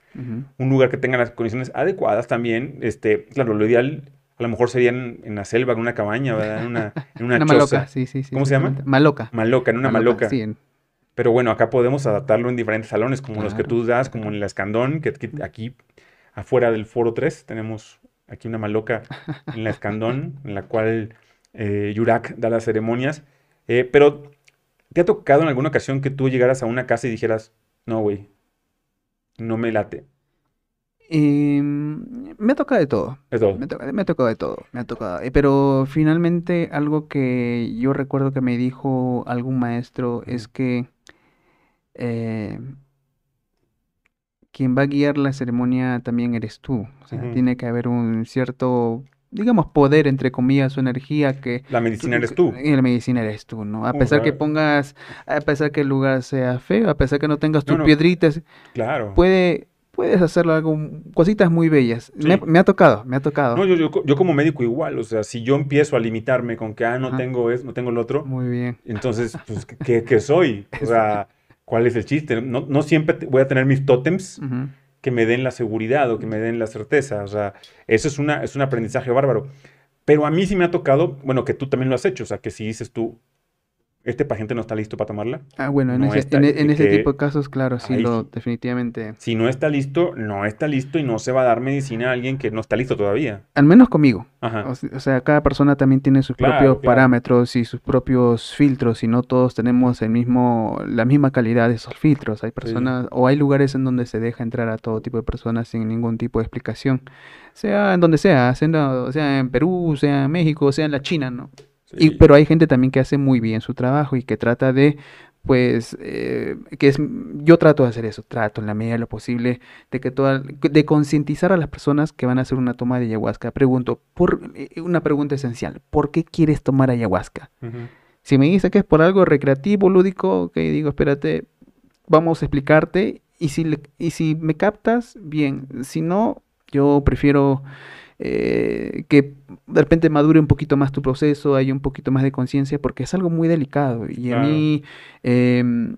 Un lugar que tenga las condiciones adecuadas también. Este, claro, lo ideal a lo mejor sería en, la selva, en una cabaña, ¿verdad? En una, en una, maloca, sí, sí, sí. ¿Cómo se llama? Maloca. Maloca, en una maloca. Sí, Pero bueno, acá podemos adaptarlo en diferentes salones, como los que tú das, como en la Escandón, que aquí afuera del Foro 3 tenemos aquí una maloca en la Escandón, en la cual eh, Yurak da las ceremonias. Eh, pero, ¿te ha tocado en alguna ocasión que tú llegaras a una casa y dijeras, no, güey, no me late? Em, me ha tocado de todo. De todo. Me, to- me ha tocado de todo, me ha tocado. Eh, Pero finalmente algo que yo recuerdo que me dijo algún maestro es que eh, quien va a guiar la ceremonia también eres tú. O sea, tiene que haber un cierto, digamos, poder, entre comillas, o energía que La medicina eres tú. y la medicina eres tú, ¿no? A O pesar que pongas, a pesar que el lugar sea feo, a pesar que no tengas No, tus no. piedritas, Claro. puede, puedes hacerlo algo, cositas muy bellas. Me, ha- Sí. me ha tocado, me ha tocado. No, yo, yo, yo como médico igual, o sea, si yo empiezo a limitarme con que, ah, no Ajá. tengo es, no tengo el otro, Muy bien. entonces, pues, ¿qué, qué soy? O sea, ¿cuál es el chiste? No, no siempre voy a tener mis tótems Ujú. que me den la seguridad o que me den la certeza, o sea, eso es, una, es un aprendizaje bárbaro. Pero a mí sí me ha tocado, bueno, que tú también lo has hecho, o sea, que si dices tú, este paciente no está listo para tomarla, Ah, bueno, en No ese, está- en, e- en ese tipo de casos, claro, sí, ahí lo, definitivamente. si no está listo, no está listo y no se va a dar medicina a alguien que no está listo todavía. Al menos conmigo. Ajá. O se- o sea, cada persona también tiene sus Claro, propios claro. parámetros y sus propios filtros, y no todos tenemos el mismo, la misma calidad de esos filtros. Hay personas, o hay lugares en donde se deja entrar a todo tipo de personas sin ningún tipo de explicación. Sea en donde sea, sea en, la- sea en Perú, sea en México, sea en la China, ¿no? Y, Sí. pero hay gente también que hace muy bien su trabajo y que trata de, pues, eh, que es, yo trato de hacer eso, trato en la medida de lo posible de que toda, de concientizar a las personas que van a hacer una toma de ayahuasca. Pregunto, por, eh, una pregunta esencial, ¿por qué quieres tomar ayahuasca? Si me dice que es por algo recreativo, lúdico, que digo, espérate, vamos a explicarte y si, le- y si me captas, bien, si no, yo prefiero eh, que de repente madure un poquito más tu proceso, haya un poquito más de conciencia, porque es algo muy delicado y a mí em,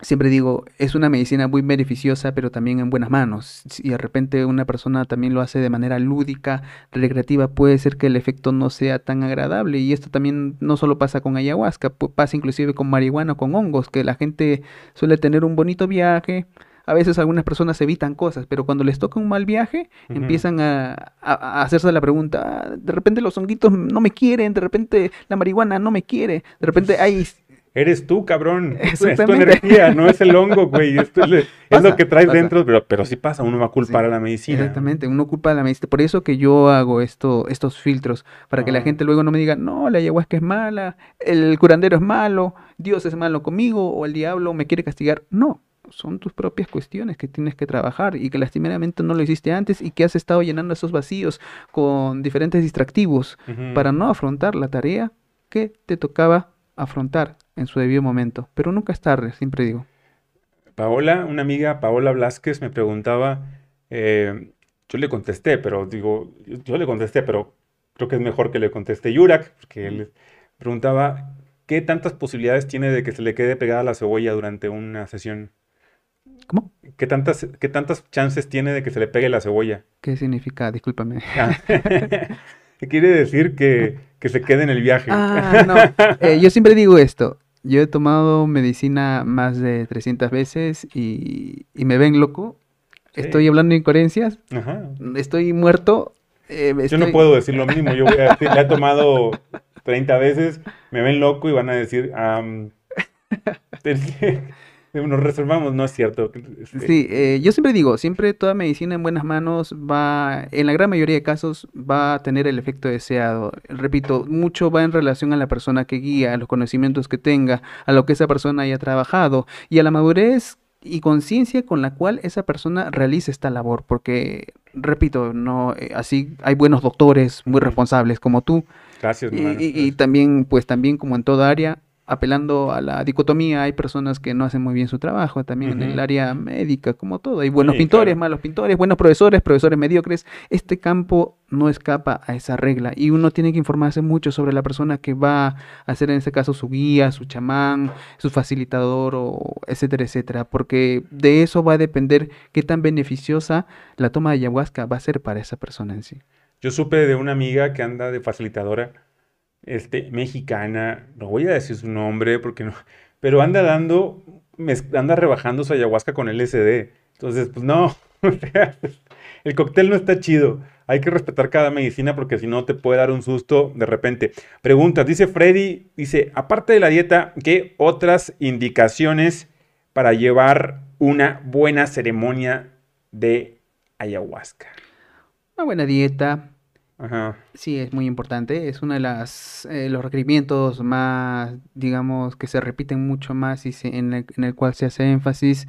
siempre digo, es una medicina muy beneficiosa, pero también en buenas manos. Si de repente una persona también lo hace de manera lúdica, recreativa, puede ser que el efecto no sea tan agradable. Y esto también no solo pasa con ayahuasca, pasa inclusive con marihuana o con hongos, que la gente suele tener un bonito viaje. A veces algunas personas evitan cosas, pero cuando les toca un mal viaje, empiezan a, a- a hacerse la pregunta, "Ah, de repente los honguitos no me quieren, de repente la marihuana no me quiere, de repente hay... Eres tú, cabrón. Es tu- energía, no es el hongo, güey. Esto es, lo que traes pasa. dentro, pero, pero sí pasa, uno va a culpar Sí, a la medicina. Exactamente, uno culpa a la medicina. Por eso que yo hago esto, estos filtros, para que la Ah. gente luego no me diga, no, la ayahuasca es mala, el curandero es malo, Dios es malo conmigo, o el diablo me quiere castigar. No, son tus propias cuestiones que tienes que trabajar y que lastimeramente no lo hiciste antes y que has estado llenando esos vacíos con diferentes distractivos para no afrontar la tarea que te tocaba afrontar en su debido momento. Pero nunca es tarde, siempre digo. Paola, una amiga, Paola Blasquez, me preguntaba, eh, yo le contesté, pero digo, yo, yo le contesté, pero creo que es mejor que le conteste Yurak, porque él preguntaba, ¿qué tantas posibilidades tiene de que se le quede pegada la cebolla durante una sesión? ¿Cómo? ¿Qué tantas, qué tantas chances tiene de que se le pegue la cebolla? ¿Qué significa? Discúlpame. Ah, ¿Qué quiere decir que, que se quede en el viaje? Ah, no. Eh, yo siempre digo esto. Yo he tomado medicina más de 300 veces y, y me ven loco. Sí. Estoy hablando incoherencias. Ajá. Estoy muerto. eh, Yo no puedo decir lo mismo. Yo voy a decir, la he tomado 30 veces, me ven loco y van a decir, am, nos reservamos, no es cierto. Este, Sí, eh, yo siempre digo, siempre toda medicina en buenas manos va, en la gran mayoría de casos, va a tener el efecto deseado. Repito, mucho va en relación a la persona que guía, a los conocimientos que tenga, a lo que esa persona haya trabajado y a la madurez y conciencia con la cual esa persona realiza esta labor. Porque, repito, no, eh, así hay buenos doctores muy responsables como tú Gracias, y, hermano. y- y también, pues también como en toda área, apelando a la dicotomía, hay personas que no hacen muy bien su trabajo, también en el área médica, como todo. Hay buenos Sí, pintores, claro. malos pintores, buenos profesores, profesores mediocres. Este campo no escapa a esa regla y uno tiene que informarse mucho sobre la persona que va a ser en este caso su guía, su chamán, su facilitador, o etcétera, etcétera, porque de eso va a depender qué tan beneficiosa la toma de ayahuasca va a ser para esa persona en sí. Yo supe de una amiga que anda de facilitadora, este, mexicana, no voy a decir su nombre porque no, pero anda dando, anda rebajando su ayahuasca con LSD. Entonces, pues no, el cóctel no está chido. Hay que respetar cada medicina porque si no te puede dar un susto de repente. Preguntas, dice Freddy, dice, aparte de la dieta, ¿qué otras indicaciones para llevar una buena ceremonia de ayahuasca? Una buena dieta, Ajá. Sí, es muy importante. Es uno de las, eh, los requerimientos más, digamos, que se repiten mucho más y se- en el, en el cual se hace énfasis.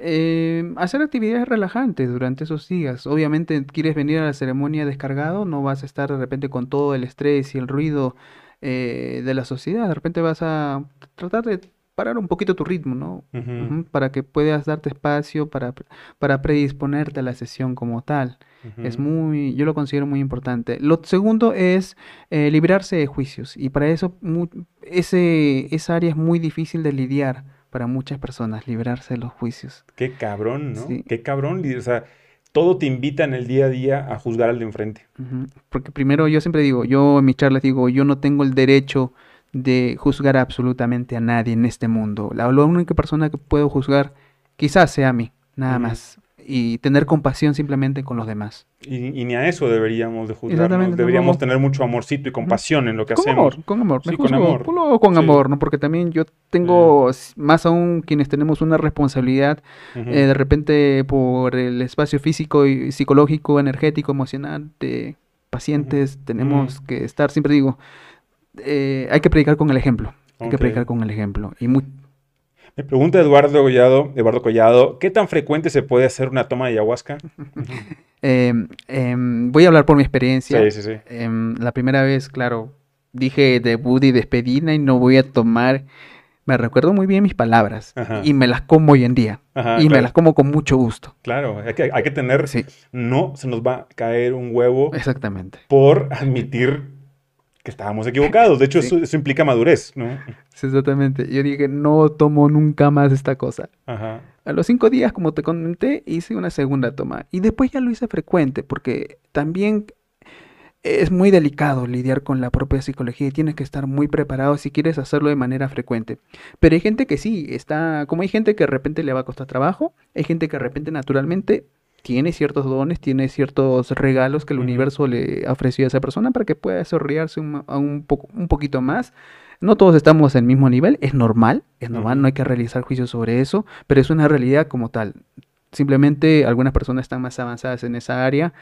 Eh, hacer actividades relajantes durante esos días. Obviamente, quieres venir a la ceremonia descargado, no vas a estar de repente con todo el estrés y el ruido eh, de la sociedad. De repente vas a tratar de parar un poquito tu ritmo, ¿no? Para que puedas darte espacio para, para predisponerte a la sesión como tal. Es muy, yo lo considero muy importante. Lo segundo es eh, librarse de juicios y para eso ese, esa área es muy difícil de lidiar para muchas personas, librarse de los juicios. Qué cabrón, ¿no? Sí. Qué cabrón. O sea, todo te invita en el día a día a juzgar al de enfrente. Porque primero yo siempre digo, yo en mis charlas digo, yo no tengo el derecho de juzgar absolutamente a nadie en este mundo. La, la única persona que puedo juzgar quizás sea a mí, nada más. Y tener compasión simplemente con los demás. Y, y ni a eso deberíamos de juzgarnos. Deberíamos tener mucho amorcito y compasión en lo que Con hacemos. amor, con amor, Sí, con amor. con Sí. amor, ¿no? Porque también yo tengo, más aún quienes tenemos una responsabilidad, eh, de repente por el espacio físico y psicológico, energético, emocional de pacientes, tenemos que estar, siempre digo, eh, hay que predicar con el ejemplo, hay que predicar con el ejemplo. Y mu- Me pregunta Eduardo Collado, Eduardo Collado, ¿qué tan frecuente se puede hacer una toma de ayahuasca? em, em, voy a hablar por mi experiencia. Sí, sí, sí. Em, la primera vez, claro, dije debut y despedida y no voy a tomar. Me recuerdo muy bien mis palabras Ajá. y me las como hoy en día. Ajá, y me las como con mucho gusto. Claro, hay que, hay que tener, Sí, no se nos va a caer un huevo exactamente. por admitir que estábamos equivocados. De hecho, Sí. eso, eso implica madurez, ¿no? Sí, exactamente. Yo dije, no tomo nunca más esta cosa. Ajá. A los cinco días, como te comenté, hice una segunda toma. Y después ya lo hice frecuente, porque también es muy delicado lidiar con la propia psicología y tienes que estar muy preparado si quieres hacerlo de manera frecuente. Pero hay gente que sí, está, como hay gente que de repente le va a costar trabajo, hay gente que de repente naturalmente tiene ciertos dones, tiene ciertos regalos que el universo le ha ofrecido a esa persona para que pueda desarrollarse un, un, poco, un poquito más. No todos estamos en el mismo nivel, es normal, es normal, no hay que realizar juicios sobre eso, pero es una realidad como tal. Simplemente algunas personas están más avanzadas en esa área,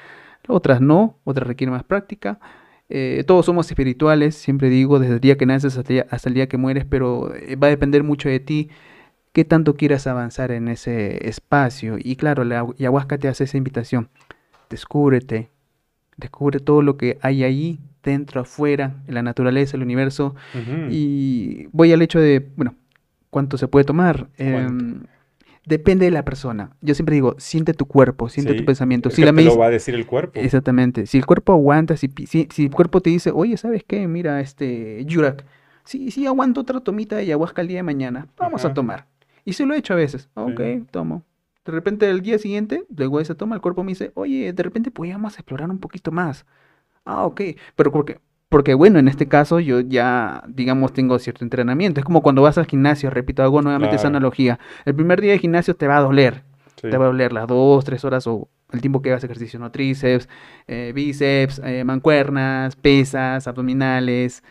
otras no, otras requieren más práctica. Eh, todos somos espirituales, siempre digo, desde el día que naces hasta el día, hasta el día que mueres, pero eh, va a depender mucho de ti qué tanto quieras avanzar en ese espacio. Y claro, la ayahuasca te hace esa invitación. Descúbrete, descubre todo lo que hay ahí, dentro, afuera, en la naturaleza, el universo. Y voy al hecho de, bueno, ¿cuánto se puede tomar? Em, depende de la persona. Yo siempre digo, siente tu cuerpo, siente Sí, tu pensamiento. Si la te lo va a decir el cuerpo. Exactamente. Si el cuerpo aguanta, si, si, si el cuerpo te dice, oye, ¿sabes qué? Mira, este, Yurak, sí, sí, aguanto otra tomita de ayahuasca el día de mañana. Vamos a tomar. Y se lo he hecho a veces. Ok, tomo. De repente el día siguiente, luego de esa toma, el cuerpo me dice, oye, de repente podríamos explorar un poquito más. Ah, ok. Pero porque, porque bueno, en este caso yo ya, digamos, tengo cierto entrenamiento. Es como cuando vas al gimnasio, repito, hago nuevamente esa analogía. El primer día de gimnasio te va a doler Sí. te va a doler las dos, tres horas o el tiempo que hagas ejercicio, ¿no? Tríceps, eh, bíceps, eh, mancuernas, pesas, abdominales.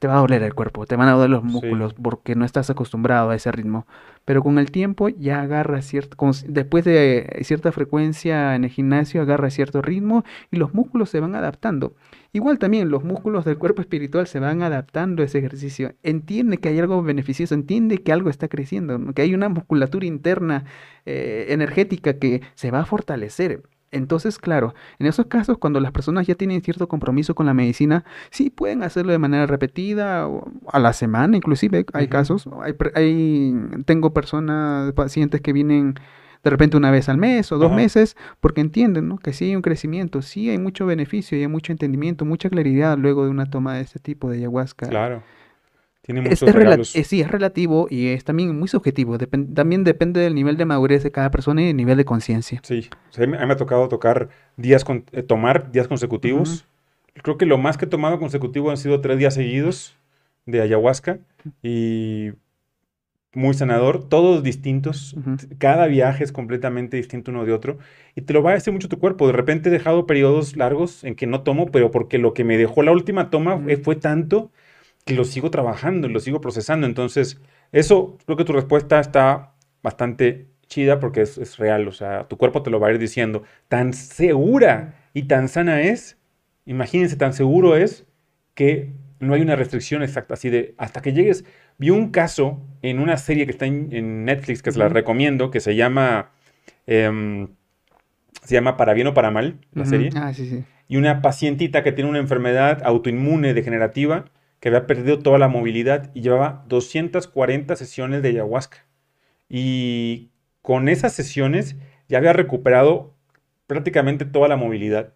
Te va a doler el cuerpo, te van a doler los Sí. músculos porque no estás acostumbrado a ese ritmo. Pero con el tiempo ya agarras cierto, después de cierta frecuencia en el gimnasio, agarras cierto ritmo y los músculos se van adaptando. Igual también los músculos del cuerpo espiritual se van adaptando a ese ejercicio. Entiende que hay algo beneficioso, entiende que algo está creciendo, que hay una musculatura interna eh, energética que se va a fortalecer. Entonces, claro, en esos casos, cuando las personas ya tienen cierto compromiso con la medicina, sí pueden hacerlo de manera repetida, o a la semana inclusive, hay casos. Hay, hay- tengo personas, pacientes que vienen de repente una vez al mes o dos Ajá. meses, porque entienden, ¿no? Que sí hay un crecimiento, sí hay mucho beneficio y hay mucho entendimiento, mucha claridad luego de una toma de este tipo de ayahuasca. Claro. Tiene Es, muchos es regalos. eh, sí, es relativo y es también muy subjetivo. depen- también depende del nivel de madurez de cada persona y del nivel de conciencia. Sí, o sea, a mí me ha tocado tocar días con- eh, tomar días consecutivos. Creo que lo más que he tomado consecutivo han sido tres días seguidos de ayahuasca y muy sanador, todos distintos. Ujú. Cada viaje es completamente distinto uno de otro y te lo va a decir mucho tu cuerpo. De repente he dejado periodos largos en que no tomo, pero porque lo que me dejó la última toma Ujú. fue, fue tanto que lo sigo trabajando, lo sigo procesando. Entonces, eso creo que tu respuesta está bastante chida porque es, es real, o sea, tu cuerpo te lo va a ir diciendo. Tan segura y tan sana es, imagínense, tan seguro es que no hay una restricción exacta, así de, hasta que llegues, vi un caso en una serie que está en, Netflix, que se la recomiendo, que se llama, em, se llama Para bien o para mal, la serie. Ah, sí, sí. Y una pacientita que tiene una enfermedad autoinmune degenerativa, que había perdido toda la movilidad y llevaba 240 sesiones de ayahuasca. Y con esas sesiones ya había recuperado prácticamente toda la movilidad,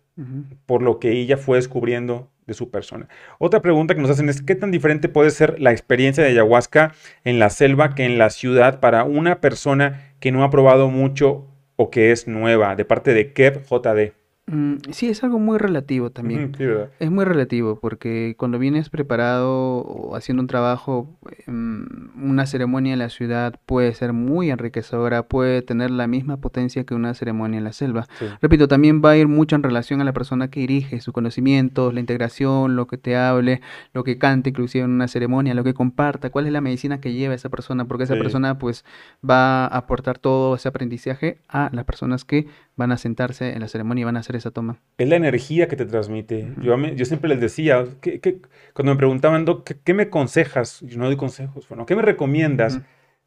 por lo que ella fue descubriendo de su persona. Otra pregunta que nos hacen es, ¿qué tan diferente puede ser la experiencia de ayahuasca en la selva que en la ciudad para una persona que no ha probado mucho o que es nueva? De parte de Kev JD. Mm, sí, es algo muy relativo también. es muy relativo porque cuando vienes preparado o haciendo un trabajo, em, una ceremonia en la ciudad puede ser muy enriquecedora, puede tener la misma potencia que una ceremonia en la selva. Repito, también va a ir mucho en relación a la persona que dirige, sus conocimientos, la integración, lo que te hable, lo que cante inclusive en una ceremonia, lo que comparta, cuál es la medicina que lleva esa persona, porque esa persona pues va a aportar todo ese aprendizaje a las personas que van a sentarse en la ceremonia y van a hacer esa toma. Es la energía que te transmite. yo, yo, siempre les decía, que, cuando me preguntaban, ¿qué, me aconsejas? Yo no doy consejos. Bueno, ¿qué me recomiendas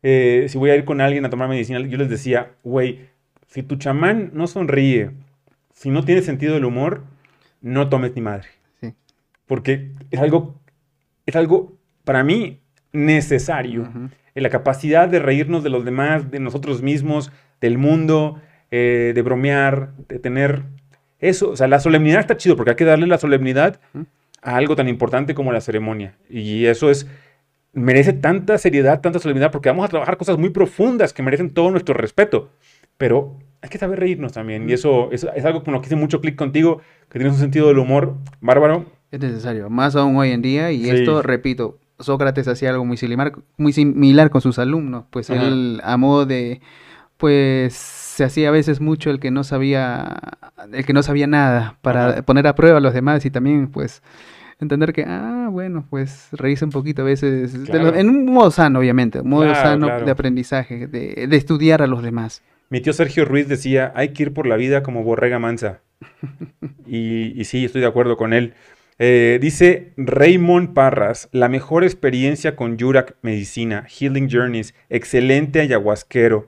eh, si voy a ir con alguien a tomar medicina? Yo les decía, güey, si tu chamán no sonríe, si no tiene sentido del humor, no tomes ni madre. Sí. Porque es algo, es algo para mí necesario. En la capacidad de reírnos de los demás, de nosotros mismos, del mundo, eh, de bromear, de tener eso. O sea, la solemnidad está chido porque hay que darle la solemnidad a algo tan importante como la ceremonia. Y eso es, merece tanta seriedad, tanta solemnidad, porque vamos a trabajar cosas muy profundas que merecen todo nuestro respeto. Pero hay que saber reírnos también. Y eso, es algo con lo que hice mucho clic contigo, que tienes un sentido del humor bárbaro. Es necesario, más aún hoy en día. Y esto, repito, Sócrates hacía algo muy similar, muy similar con sus alumnos. Pues él, a modo de, pues se hacía a veces mucho el que no sabía, el que no sabía nada, para poner a prueba a los demás y también, pues, entender que, ah, bueno, pues reírse un poquito a veces, en un modo sano, obviamente, un modo sano de aprendizaje, de, estudiar a los demás. Mi tío Sergio Ruiz decía, hay que ir por la vida como borrega mansa. y, sí, estoy de acuerdo con él. Eh, dice Raymond Parras, la mejor experiencia con Yurak Medicina, Healing Journeys, excelente ayahuasquero.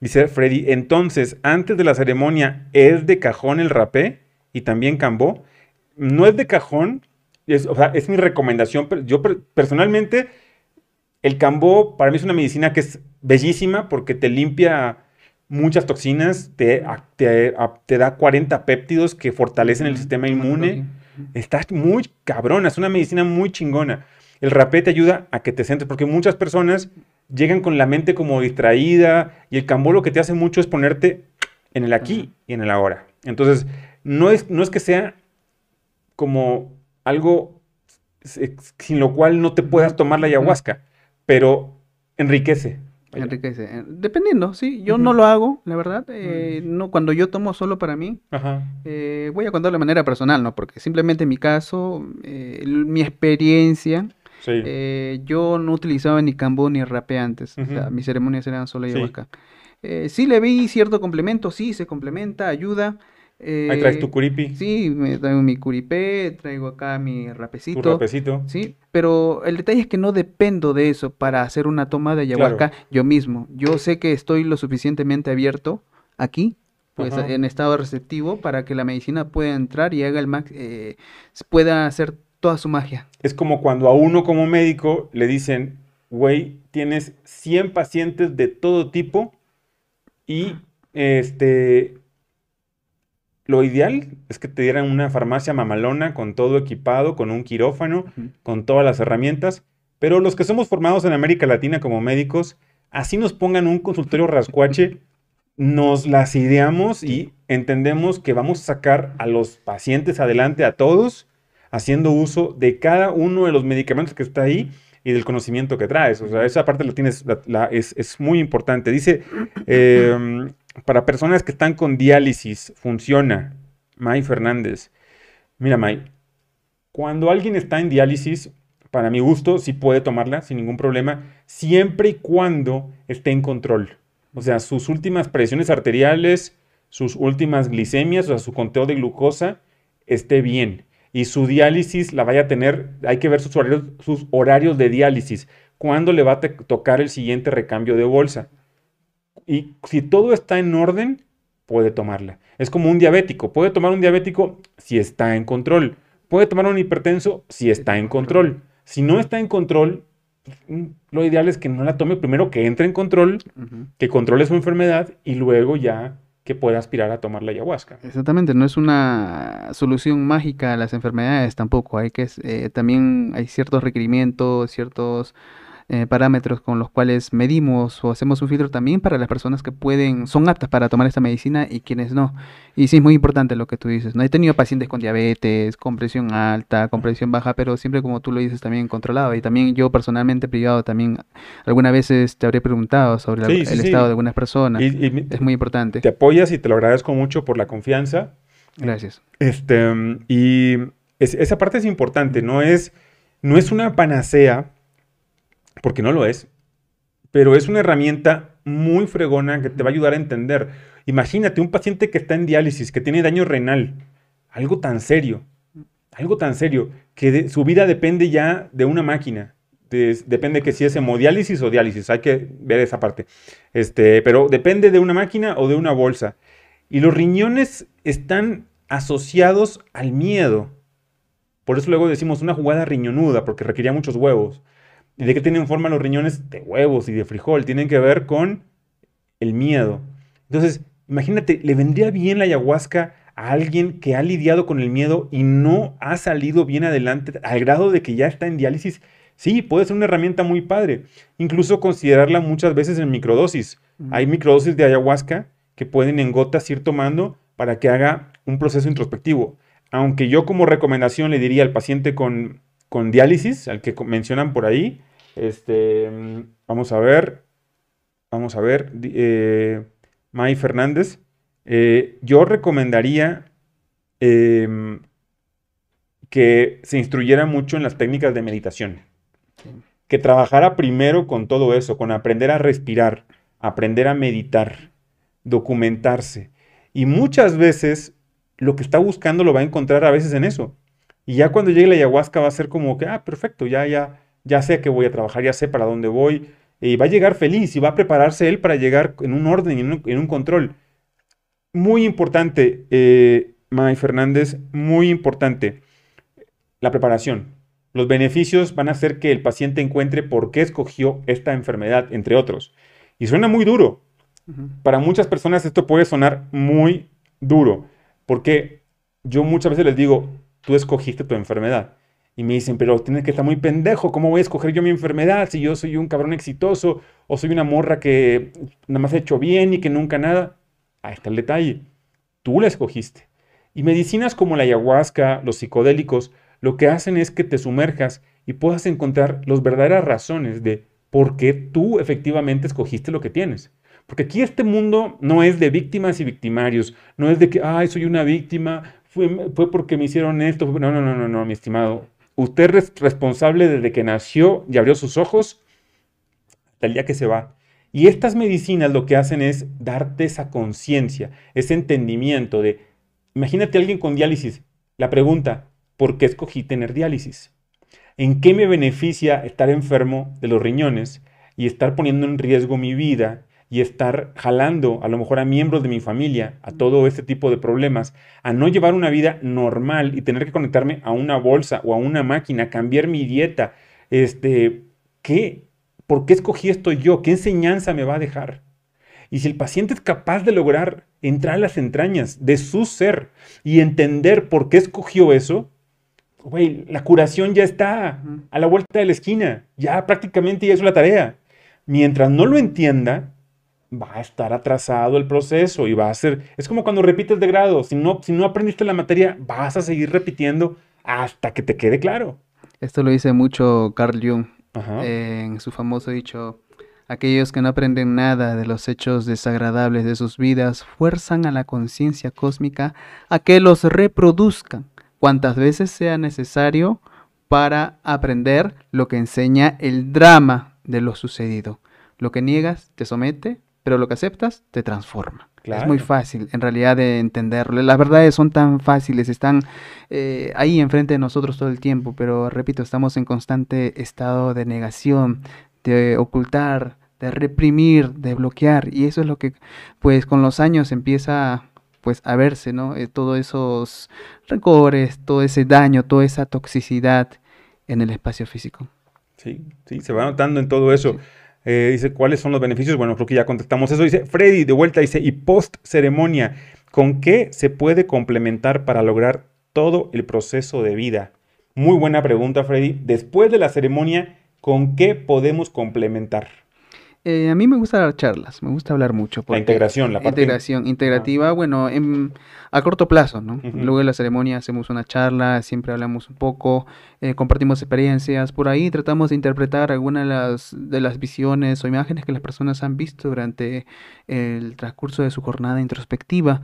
Dice Freddy, entonces, antes de la ceremonia, ¿es de cajón el rapé y también cambó? No es de cajón, es, o sea, es mi recomendación. Yo personalmente, el cambó para mí es una medicina que es bellísima porque te limpia muchas toxinas, te, te, da 40 péptidos que fortalecen el sistema inmune. Está muy cabrona, es una medicina muy chingona. El rapé te ayuda a que te centres, porque muchas personas llegan con la mente como distraída y el cambó lo que te hace mucho es ponerte en el aquí y en el ahora. Entonces, no es, no es que sea como algo sin lo cual no te puedas tomar la ayahuasca, pero enriquece. Enriquece. Eh, dependiendo, sí. Yo no lo hago, la verdad. Eh, no, cuando yo tomo solo para mí, eh, voy a contar de manera personal, ¿no? Porque simplemente en mi caso, mi experiencia eh, yo no utilizaba ni cambó ni rapé antes. mis ceremonias eran solo ayahuasca. Eh, sí le vi cierto complemento, sí, se complementa, ayuda. Ahí traes tu eh, curipi. Sí, me traigo mi curipé, traigo acá mi rapecito. Tu rapecito. Sí, pero el detalle es que no dependo de eso para hacer una toma de ayahuasca yo mismo. Yo sé que estoy lo suficientemente abierto aquí, pues en estado receptivo, para que la medicina pueda entrar y haga el max, pueda hacer toda su magia. Es como cuando a uno como médico le dicen, güey, tienes 100 pacientes de todo tipo y este lo ideal es que te dieran una farmacia mamalona con todo equipado, con un quirófano, con todas las herramientas, pero los que somos formados en América Latina como médicos, así nos pongan un consultorio rascuache, nos las ideamos y entendemos que vamos a sacar a los pacientes adelante a todos haciendo uso de cada uno de los medicamentos que está ahí y del conocimiento que traes. O sea, esa parte lo tienes, es, muy importante. Dice, em, para personas que están con diálisis, funciona. May Fernández. Mira, May, cuando alguien está en diálisis, para mi gusto, sí puede tomarla sin ningún problema, siempre y cuando esté en control. O sea, sus últimas presiones arteriales, sus últimas glicemias, o sea, su conteo de glucosa esté bien. Y su diálisis la vaya a tener, hay que ver sus horarios, sus horarios de diálisis. ¿Cuándo le va a tocar el siguiente recambio de bolsa? Y si todo está en orden, puede tomarla. Es como un diabético. Puede tomar un diabético si está en control. Puede tomar un hipertenso si está en control. Si no está en control, mm, lo ideal es que no la tome primero, que entre en control, que controle su enfermedad y luego ya que pueda aspirar a tomar la ayahuasca. Exactamente, no es una solución mágica a las enfermedades tampoco. Hay que eh, también hay ciertos requerimientos, ciertos eh, parámetros con los cuales medimos o hacemos un filtro también para las personas que pueden, son aptas para tomar esta medicina y quienes no. Y sí, es muy importante lo que tú dices. No he tenido pacientes con diabetes, con presión alta, con presión baja, pero siempre como tú lo dices también controlado. Y también yo personalmente privado también algunas veces te habría preguntado sobre el estado de algunas personas. es muy importante. Te apoyas y te lo agradezco mucho por la confianza. Gracias. Este, y esa parte es importante, no es, no es una panacea porque no lo es, pero es una herramienta muy fregona que te va a ayudar a entender. Imagínate un paciente que está en diálisis, que tiene daño renal, algo tan serio, algo tan serio, que su vida depende ya de una máquina. depende que si es hemodiálisis o diálisis, hay que ver esa parte. Este, pero depende de una máquina o de una bolsa. Y los riñones están asociados al miedo. Por eso luego decimos una jugada riñonuda, porque requería muchos huevos. ¿Y de qué tienen forma los riñones? De huevos y de frijol. Tienen que ver con el miedo. Entonces, imagínate, ¿le vendría bien la ayahuasca a alguien que ha lidiado con el miedo y no ha salido bien adelante al grado de que ya está en diálisis? Sí, puede ser una herramienta muy padre. Incluso considerarla muchas veces en microdosis. Hay microdosis de ayahuasca que pueden en gotas ir tomando para que haga un proceso introspectivo. Aunque yo como recomendación le diría al paciente con, con diálisis, al que mencionan por ahí, este, vamos a ver, vamos a ver, eh, May Fernández. Eh, yo recomendaría em, que se instruyera mucho en las técnicas de meditación. Que trabajara primero con todo eso, con aprender a respirar, aprender a meditar, documentarse. Y muchas veces lo que está buscando lo va a encontrar a veces en eso. Y ya cuando llegue la ayahuasca va a ser como que, ah, perfecto, ya, ya, ya sé que voy a trabajar, ya sé para dónde voy, y va a llegar feliz y va a prepararse él para llegar en un orden, en un, control. Muy importante, eh, May Fernández, muy importante, la preparación. Los beneficios van a hacer que el paciente encuentre por qué escogió esta enfermedad, entre otros. Y suena muy duro. Para muchas personas esto puede sonar muy duro, porque yo muchas veces les digo, tú escogiste tu enfermedad. Y me dicen, pero tienes que estar muy pendejo, ¿cómo voy a escoger yo mi enfermedad si yo soy un cabrón exitoso o soy una morra que nada más ha hecho bien y que nunca nada? Ahí está el detalle. Tú la escogiste. Y medicinas como la ayahuasca, los psicodélicos, lo que hacen es que te sumerjas y puedas encontrar las verdaderas razones de por qué tú efectivamente escogiste lo que tienes. Porque aquí este mundo no es de víctimas y victimarios, no es de que, ay, soy una víctima, fue, porque me hicieron esto. No, no, no, no, no, mi estimado Usted es responsable desde que nació y abrió sus ojos hasta el día que se va. Y estas medicinas lo que hacen es darte esa conciencia, ese entendimiento de, imagínate a alguien con diálisis, la pregunta, ¿por qué escogí tener diálisis? ¿En qué me beneficia estar enfermo de los riñones y estar poniendo en riesgo mi vida y estar jalando a lo mejor a miembros de mi familia a todo este tipo de problemas, a no llevar una vida normal y tener que conectarme a una bolsa o a una máquina, cambiar mi dieta, este, ¿qué? ¿Por qué escogí esto yo? ¿Qué enseñanza me va a dejar? Y si el paciente es capaz de lograr entrar a las entrañas de su ser y entender por qué escogió eso, güey, la curación ya está a la vuelta de la esquina, ya prácticamente ya es la tarea. Mientras no lo entienda, va a estar atrasado el proceso y va a ser, es como cuando repites de grado, si no, si no aprendiste la materia, vas a seguir repitiendo hasta que te quede claro. Esto lo dice mucho Carl Jung en su famoso dicho, aquellos que no aprenden nada de los hechos desagradables de sus vidas fuerzan a la conciencia cósmica a que los reproduzcan cuantas veces sea necesario para aprender lo que enseña el drama de lo sucedido. Lo que niegas te somete pero lo que aceptas te transforma. Es muy fácil, en realidad, de entenderlo. Las verdades son tan fáciles, están eh, ahí enfrente de nosotros todo el tiempo, pero repito, estamos en constante estado de negación, de ocultar, de reprimir, de bloquear, y eso es lo que, pues, con los años empieza pues a verse, ¿no? Eh, todos esos recores, todo ese daño, toda esa toxicidad en el espacio físico. Sí, sí, se va notando en todo eso. Eh, dice, ¿cuáles son los beneficios? Bueno, creo que ya contestamos eso. Dice, Freddy, de vuelta, dice, y post ceremonia, ¿con qué se puede complementar para lograr todo el proceso de vida? Muy buena pregunta, Freddy. Después de la ceremonia, ¿con qué podemos complementar? Eh, a mí me gusta dar charlas, me gusta hablar mucho. La integración, la parte... Integración, integrativa, bueno, a corto plazo, ¿no? Luego de la ceremonia hacemos una charla, siempre hablamos un poco, eh, compartimos experiencias, por ahí tratamos de interpretar algunas de las, de las visiones o imágenes que las personas han visto durante el transcurso de su jornada introspectiva,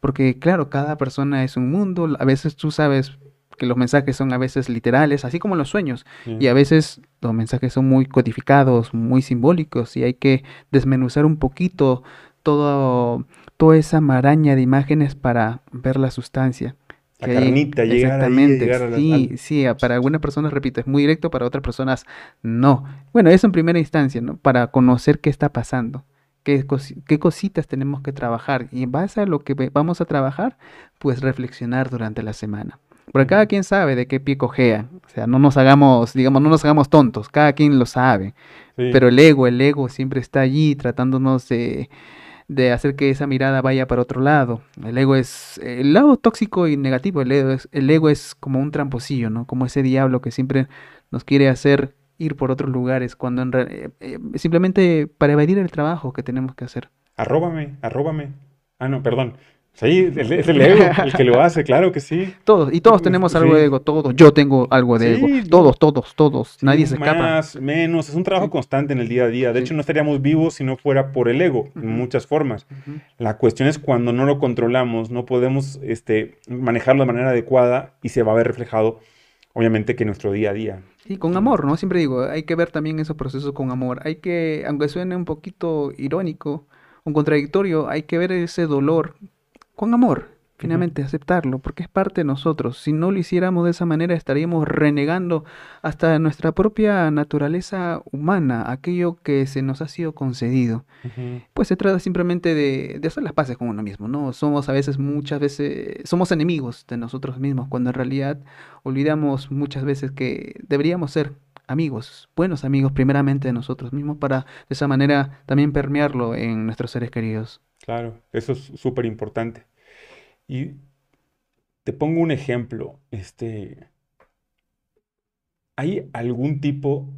porque claro, cada persona es un mundo, a veces tú sabes que los mensajes son a veces literales, así como los sueños, y a veces los mensajes son muy codificados, muy simbólicos, y hay que desmenuzar un poquito todo, toda esa maraña de imágenes para ver la sustancia. La carnita, llegar Exactamente, sí, sí, para algunas personas, repito, es muy directo, para otras personas no. Bueno, eso en primera instancia, ¿no? Para conocer qué está pasando. Qué, qué, cositas tenemos que trabajar y en base a lo que vamos a trabajar, pues reflexionar durante la semana. Porque cada quien sabe de qué pie cojea. O sea, no nos hagamos, digamos, no nos hagamos tontos. Cada quien lo sabe. Pero el ego, el ego siempre está allí tratándonos de, de, hacer que esa mirada vaya para otro lado. El ego es el lado tóxico y negativo. El ego es, el ego es como un tramposillo, ¿no? Como ese diablo que siempre nos quiere hacer ir por otros lugares cuando en eh, eh, simplemente para evadir el trabajo que tenemos que hacer. Arróbame, arróbame. Ah, no, perdón. Sí, es el ego el que lo hace, claro que sí. Todos, y todos tenemos algo de ego, todos. Yo tengo algo de ego. Todos, todos, todos. Nadie se escapa. Más, menos, es un trabajo constante en el día a día. De hecho, no estaríamos vivos si no fuera por el ego, en muchas formas. La cuestión es cuando no lo controlamos, no podemos este, manejarlo de manera adecuada y se va a ver reflejado, obviamente, que en nuestro día a día. Sí, con amor, ¿no? Siempre digo, hay que ver también esos procesos con amor. Hay que, aunque suene un poquito irónico, un contradictorio, hay que ver ese dolor con amor, finalmente aceptarlo, porque es parte de nosotros. Si no lo hiciéramos de esa manera, estaríamos renegando hasta nuestra propia naturaleza humana, aquello que se nos ha sido concedido. Pues se trata simplemente de, de, hacer las paces con uno mismo, ¿no? Somos a veces, muchas veces, somos enemigos de nosotros mismos, cuando en realidad olvidamos muchas veces que deberíamos ser amigos, buenos amigos primeramente de nosotros mismos, para de esa manera también permearlo en nuestros seres queridos. Claro, eso es súper importante. Y te pongo un ejemplo. Este, ¿Hay algún tipo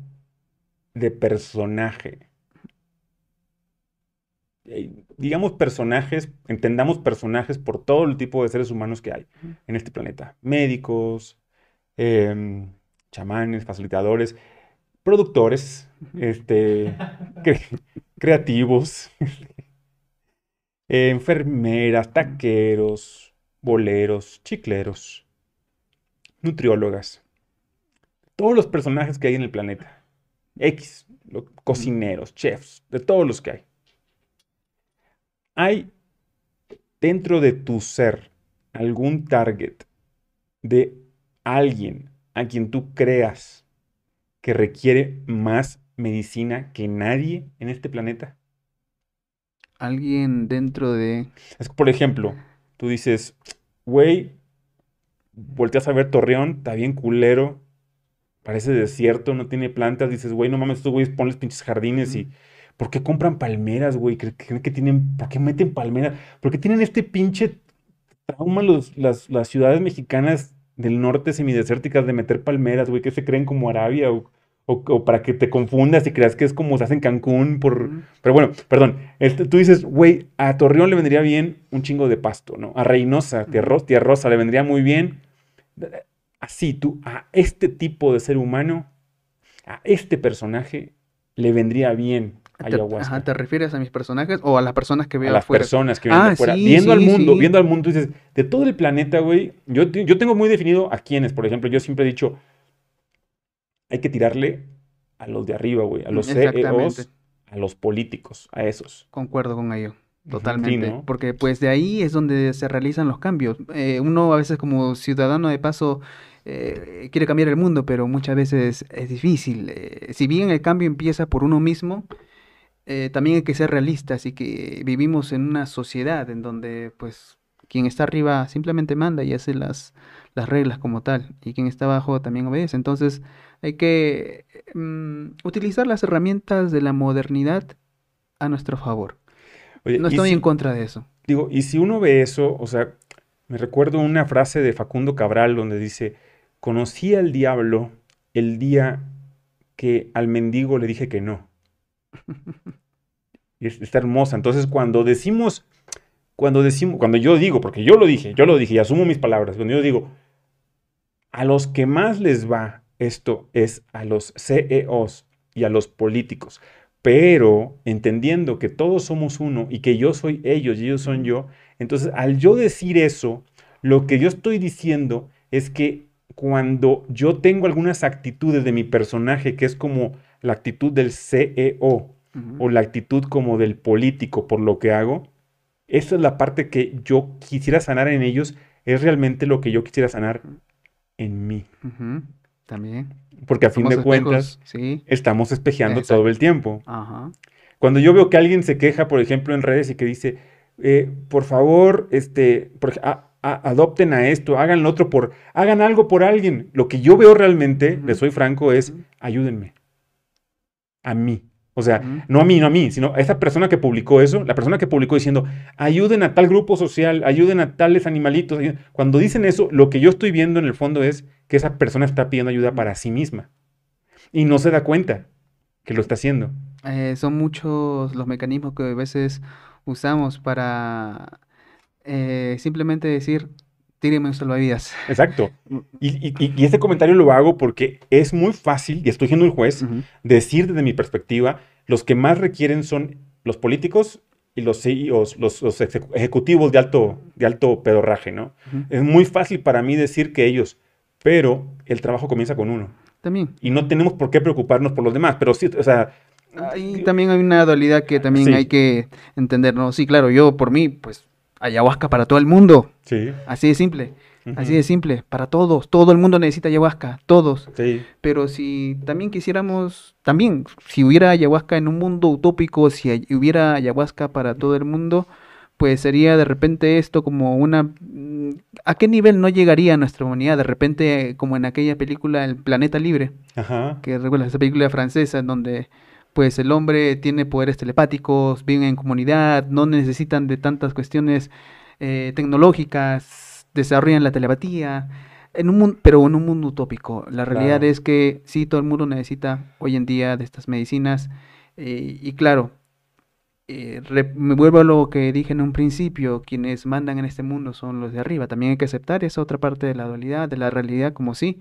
de personaje? Eh, digamos personajes, entendamos personajes por todo el tipo de seres humanos que hay en este planeta. Médicos, em, chamanes, facilitadores, productores, este, creativos, enfermeras, taqueros, boleros, chicleros, nutriólogas, todos los personajes que hay en el planeta, X, cocineros, chefs, de todos los que hay. ¿Hay dentro de tu ser algún target de alguien a quien tú creas que requiere más medicina que nadie en este planeta? Alguien dentro de... Es por ejemplo, tú dices, güey, volteas a ver Torreón, está bien culero, parece desierto, no tiene plantas, dices, güey, no mames, estos güeyes ponles pinches jardines y... ¿Por qué compran palmeras, güey? ¿Creen que tienen... ¿Por qué meten palmeras? ¿Por qué tienen este pinche trauma los, las, las ciudades mexicanas del norte semidesérticas de meter palmeras, güey? que se creen como Arabia o o, para que te confundas y creas que es como se hace en Cancún por... Pero bueno, perdón, este, tú dices, güey, a Torreón le vendría bien un chingo de pasto, ¿no? A Reynosa, Tierra, Tierra Rosa, le vendría muy bien. Así, tú, a este tipo de ser humano, a este personaje, le vendría bien ayahuasca. Ajá, ¿te refieres a mis personajes o a las personas que veo A las personas que ven ah, afuera. viendo al mundo, viendo al mundo, dices, de todo el planeta, güey, yo, yo tengo muy definido a quiénes, por ejemplo, yo siempre he dicho, hay que tirarle a los de arriba, güey, a los CEOs, a los políticos, a esos. Concuerdo con ello. Totalmente, porque pues de ahí es donde se realizan los cambios. Eh, uno a veces como ciudadano de paso eh, quiere cambiar el mundo, pero muchas veces es difícil. Eh, si bien el cambio empieza por uno mismo, también hay que ser realistas y que vivimos en una sociedad en donde pues quien está arriba simplemente manda y hace las, las reglas como tal, y quien está abajo también obedece. Entonces hay que mm, utilizar las herramientas de la modernidad a nuestro favor. no estoy en contra de eso. Digo, y si uno ve eso, o sea, me recuerdo una frase de Facundo Cabral donde dice, conocí al diablo el día que al mendigo le dije que no. y está hermosa. Entonces, cuando decimos cuando decimos, cuando yo digo, porque yo lo dije, yo lo dije y asumo mis palabras, cuando yo digo, a los que más les va esto es a los CEOs y a los políticos, pero entendiendo que todos somos uno y que yo soy ellos y ellos son yo, entonces al yo decir eso, lo que yo estoy diciendo es que cuando yo tengo algunas actitudes de mi personaje, que es como la actitud del CEO o la actitud como del político por lo que hago, esa es la parte que yo quisiera sanar en ellos, es realmente lo que yo quisiera sanar en mí. También. Porque a fin de cuentas, estamos espejeando todo el tiempo. Cuando yo veo que alguien se queja, por ejemplo, en redes y que dice, eh, por favor, este, adopten a esto, hagan lo otro por, hagan algo por alguien. Lo que yo veo realmente, le soy franco, es ayúdenme. A mí. O sea, no a mí, no a mí, sino a esa persona que publicó eso, la persona que publicó diciendo, ayuden a tal grupo social, ayuden a tales animalitos. Cuando dicen eso, lo que yo estoy viendo en el fondo es que esa persona está pidiendo ayuda para sí misma. Y no se da cuenta que lo está haciendo. Eh, son muchos los mecanismos que a veces usamos para eh, simplemente decir, tíreme un salvavidas. Exacto. Y, y, este comentario lo hago porque es muy fácil, y estoy siendo el juez, decir desde mi perspectiva, los que más requieren son los políticos y los CEOs, los, ejecutivos de alto, de alto pedorraje, ¿no? Es muy fácil para mí decir que ellos, pero el trabajo comienza con uno. También. Y no tenemos por qué preocuparnos por los demás, pero sí, o sea... Ahí también hay una dualidad que también hay que entender, ¿no? Sí, claro, yo por mí, pues ayahuasca para todo el mundo. Sí. Así de simple. Así de simple, para todos, todo el mundo necesita ayahuasca, todos. Sí. Pero si también quisiéramos, también, si hubiera ayahuasca en un mundo utópico, si hubiera ayahuasca para todo el mundo, pues sería de repente esto como una... Mm, ¿A qué nivel no llegaría nuestra humanidad? De repente, como en aquella película El Planeta Libre, Ajá. que recuerda esa película francesa en donde pues el hombre tiene poderes telepáticos, viven en comunidad, no necesitan de tantas cuestiones eh, tecnológicas, desarrollan la telepatía, en un mundo, pero en un mundo utópico. La realidad es que sí, todo el mundo necesita hoy en día de estas medicinas eh, y claro, eh, me vuelvo a lo que dije en un principio, quienes mandan en este mundo son los de arriba. También hay que aceptar esa otra parte de la dualidad, de la realidad, como sí.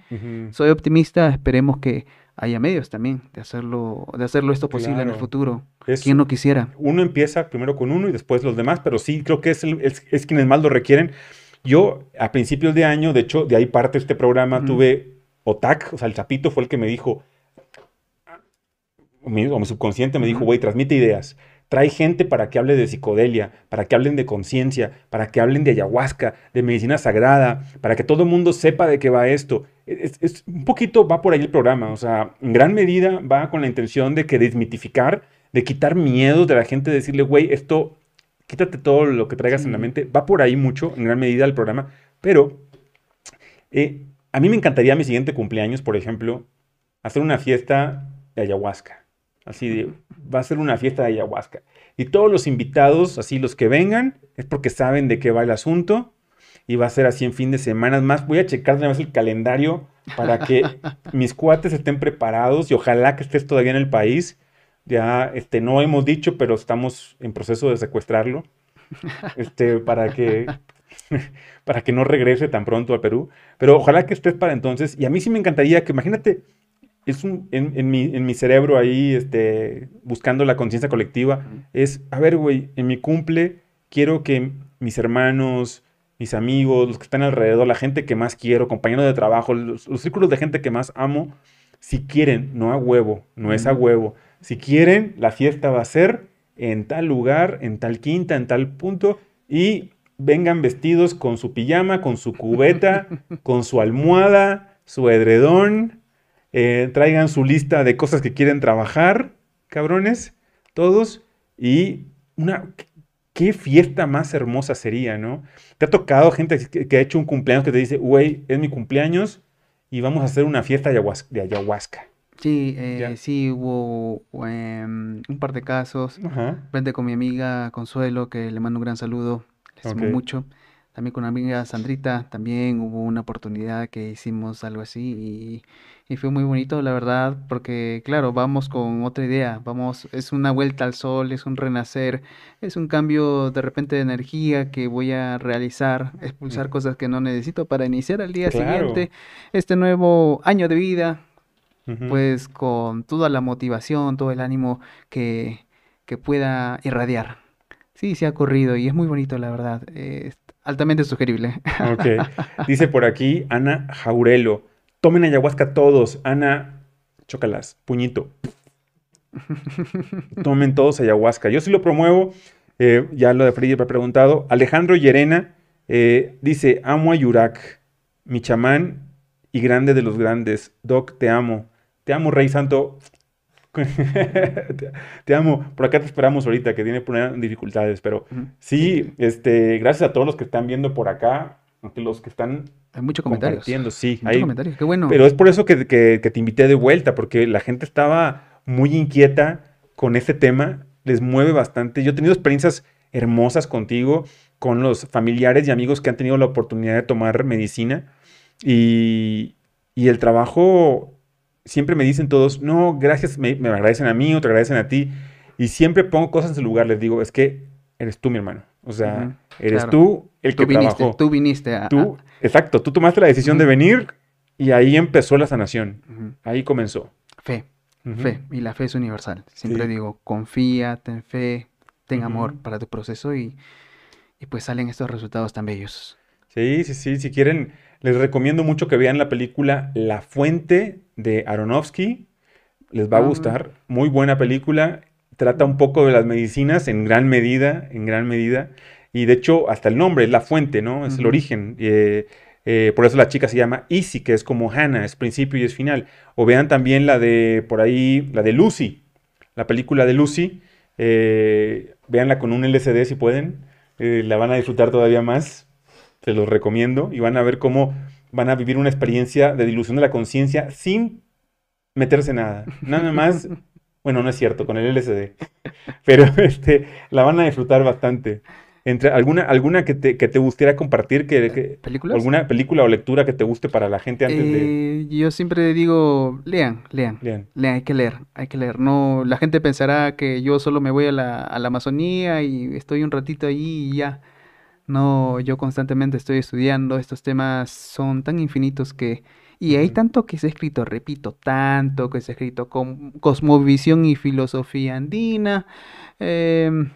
Soy optimista, esperemos que haya medios también de hacerlo, de hacerlo esto posible en el futuro. Es, ¿Quién no quisiera? Uno empieza primero con uno y después los demás, pero sí creo que es, es, quienes más lo requieren. Yo, a principios de año, de hecho, de ahí parte este programa, tuve OTAC, o sea, el Chapito fue el que me dijo, o mi, subconsciente me dijo, güey, transmite ideas. Trae gente para que hable de psicodelia, para que hablen de conciencia, para que hablen de ayahuasca, de medicina sagrada, para que todo el mundo sepa de qué va esto. Es, un poquito va por ahí el programa, o sea, en gran medida va con la intención de que desmitificar, de quitar miedos de la gente, decirle, güey, esto, quítate todo lo que traigas en la mente. Va por ahí mucho, en gran medida, el programa, pero eh, a mí me encantaría mi siguiente cumpleaños, por ejemplo, hacer una fiesta de ayahuasca. Así de, va a ser una fiesta de ayahuasca. Y todos los invitados, así los que vengan, es porque saben de qué va el asunto. Y va a ser así en fin de semana. Más, voy a checar de el calendario para que mis cuates estén preparados y ojalá que estés todavía en el país. Ya este, no hemos dicho, pero estamos en proceso de secuestrarlo. Este, para que para que no regrese tan pronto al Perú. Pero ojalá que estés para entonces. Y a mí sí me encantaría que, imagínate, es un, en, mi, en mi cerebro ahí, este, buscando la conciencia colectiva, es, a ver, güey, en mi cumple quiero que mis hermanos, mis amigos, los que están alrededor, la gente que más quiero, compañeros de trabajo, los, círculos de gente que más amo, si quieren, no a huevo, no es a huevo, Si quieren, la fiesta va a ser en tal lugar, en tal quinta, en tal punto, y vengan vestidos con su pijama, con su cubeta, con su almohada, su edredón, eh, traigan su lista de cosas que quieren trabajar, cabrones, todos, y una, qué fiesta más hermosa sería, ¿no? Te ha tocado gente que, ha hecho un cumpleaños que te dice, güey, es mi cumpleaños y vamos a hacer una fiesta de ayahuasca. Sí, eh, sí, hubo em, un par de casos. Frente con mi amiga Consuelo, que le mando un gran saludo, le estimo mucho. También con mi amiga Sandrita, también hubo una oportunidad que hicimos algo así y, y, fue muy bonito, la verdad, porque claro, vamos con otra idea, vamos, es una vuelta al sol, es un renacer, es un cambio de repente de energía que voy a realizar, expulsar cosas que no necesito para iniciar al día siguiente este nuevo año de vida, pues con toda la motivación, todo el ánimo que, que pueda irradiar. Sí, se ha corrido y es muy bonito, la verdad. Altamente sugerible. Ok. Dice por aquí Ana Jaurelo. Tomen ayahuasca todos. Ana, chócalas, puñito. Tomen todos ayahuasca. Yo sí lo promuevo. Eh, ya lo de Freddy me ha preguntado. Alejandro Llerena eh, dice: Amo a Yurak, mi chamán y grande de los grandes. Doc, te amo. Te amo, Rey Santo. te, amo. Por acá te esperamos ahorita, que tiene dificultades, pero sí, este, gracias a todos los que están viendo por acá, los que están hay muchos comentarios. Sí, hay comentarios, qué bueno. Pero es por eso que, te invité de vuelta, porque la gente estaba muy inquieta con este tema, les mueve bastante. Yo he tenido experiencias hermosas contigo, con los familiares y amigos que han tenido la oportunidad de tomar medicina y, y el trabajo siempre me dicen todos, no, gracias, me, agradecen a mí o te agradecen a ti. Y siempre pongo cosas en su lugar, les digo, es que eres tú mi hermano. O sea, eres tú el que viniste, trabajó. Tú viniste a... Tú, exacto, tú tomaste la decisión de venir y ahí empezó la sanación. Ahí comenzó. Fe, fe. Y la fe es universal. Siempre digo, confía, ten fe, ten amor para tu proceso y, y pues salen estos resultados tan bellos. Sí, sí, sí. Si quieren les recomiendo mucho que vean la película La Fuente de Aronofsky. Les va a ah. gustar. Muy buena película. Trata un poco de las medicinas en gran medida, en gran medida. Y de hecho, hasta el nombre es la fuente, ¿no? Es el origen. Eh, eh, por eso la chica se llama Easy, que es como Hannah, es principio y es final. O vean también la de, por ahí, la de Lucy, la película de Lucy. Eh, véanla con un LCD si pueden. la van a disfrutar todavía más se los recomiendo y van a ver cómo van a vivir una experiencia de dilución de la conciencia sin meterse nada. Nada más, bueno, no es cierto, con el LSD, pero este, la van a disfrutar bastante. Entre alguna, alguna que te, que te gustaría compartir, que, alguna película o lectura que te guste para la gente antes de. Eh, yo siempre digo, lean, lean, lean, lean, hay que leer, hay que leer. No, la gente pensará que yo solo me voy a la, a la Amazonía y estoy un ratito allí y ya. No, yo constantemente estoy estudiando, estos temas son tan infinitos que... Y hay tanto que se ha escrito, repito, tanto que se ha escrito con cosmovisión y filosofía andina, em,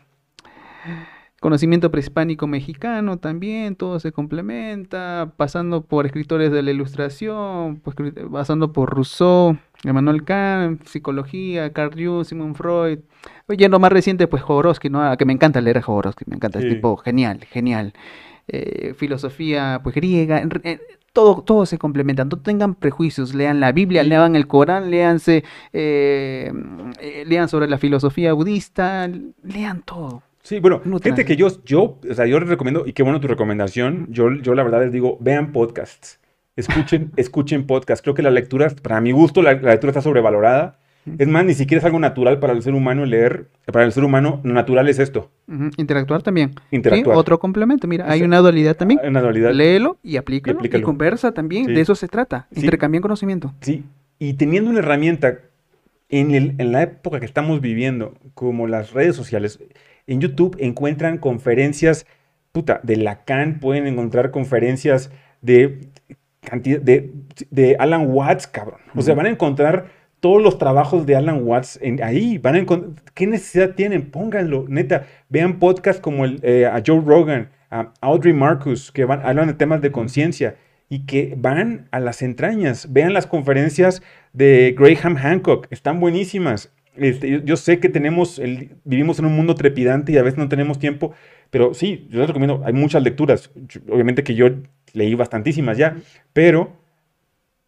conocimiento prehispánico mexicano también, todo se complementa, pasando por escritores de la ilustración, pues, pasando por Rousseau, Emmanuel Kant, psicología, Carl Jung, Sigmund Freud, Oye, lo más reciente, pues Jodorowsky, ¿no? Que me encanta leer a Jodorowsky, me encanta, es tipo genial, genial. Eh, filosofía, pues griega, todo, todo se complementa, no tengan prejuicios, lean la Biblia, lean el Corán, leanse, eh, eh, lean sobre la filosofía budista, lean todo. Sí, bueno, gente que yo, yo, o sea, yo les recomiendo, y qué bueno tu recomendación, yo, yo la verdad les digo, vean podcasts, escuchen, escuchen podcasts, creo que la lectura, para mi gusto, la lectura está sobrevalorada, es más, ni siquiera es algo natural para el ser humano leer. Para el ser humano, natural es esto. Interactuar también. Interactuar. Otro complemento. Mira, hay una dualidad también. Hay una dualidad. Léelo y aplícalo. Y, conversa también. De eso se trata. Intercambiar conocimiento. Sí. Y teniendo una herramienta en, el, en la época que estamos viviendo, como las redes sociales, en YouTube encuentran conferencias, puta, de Lacan, pueden encontrar conferencias de, de, de Alan Watts, cabrón. O sea, van a encontrar todos los trabajos de Alan Watts en, ahí. Van a ¿Qué necesidad tienen? Pónganlo, neta. Vean podcasts como el, eh, a Joe Rogan, a Audrey Marcus, que van, hablan de temas de conciencia y que van a las entrañas. Vean las conferencias de Graham Hancock, están buenísimas. Este, yo, sé que tenemos, el, vivimos en un mundo trepidante y a veces no tenemos tiempo, pero sí, yo les recomiendo, hay muchas lecturas, obviamente que yo leí bastantísimas ya, pero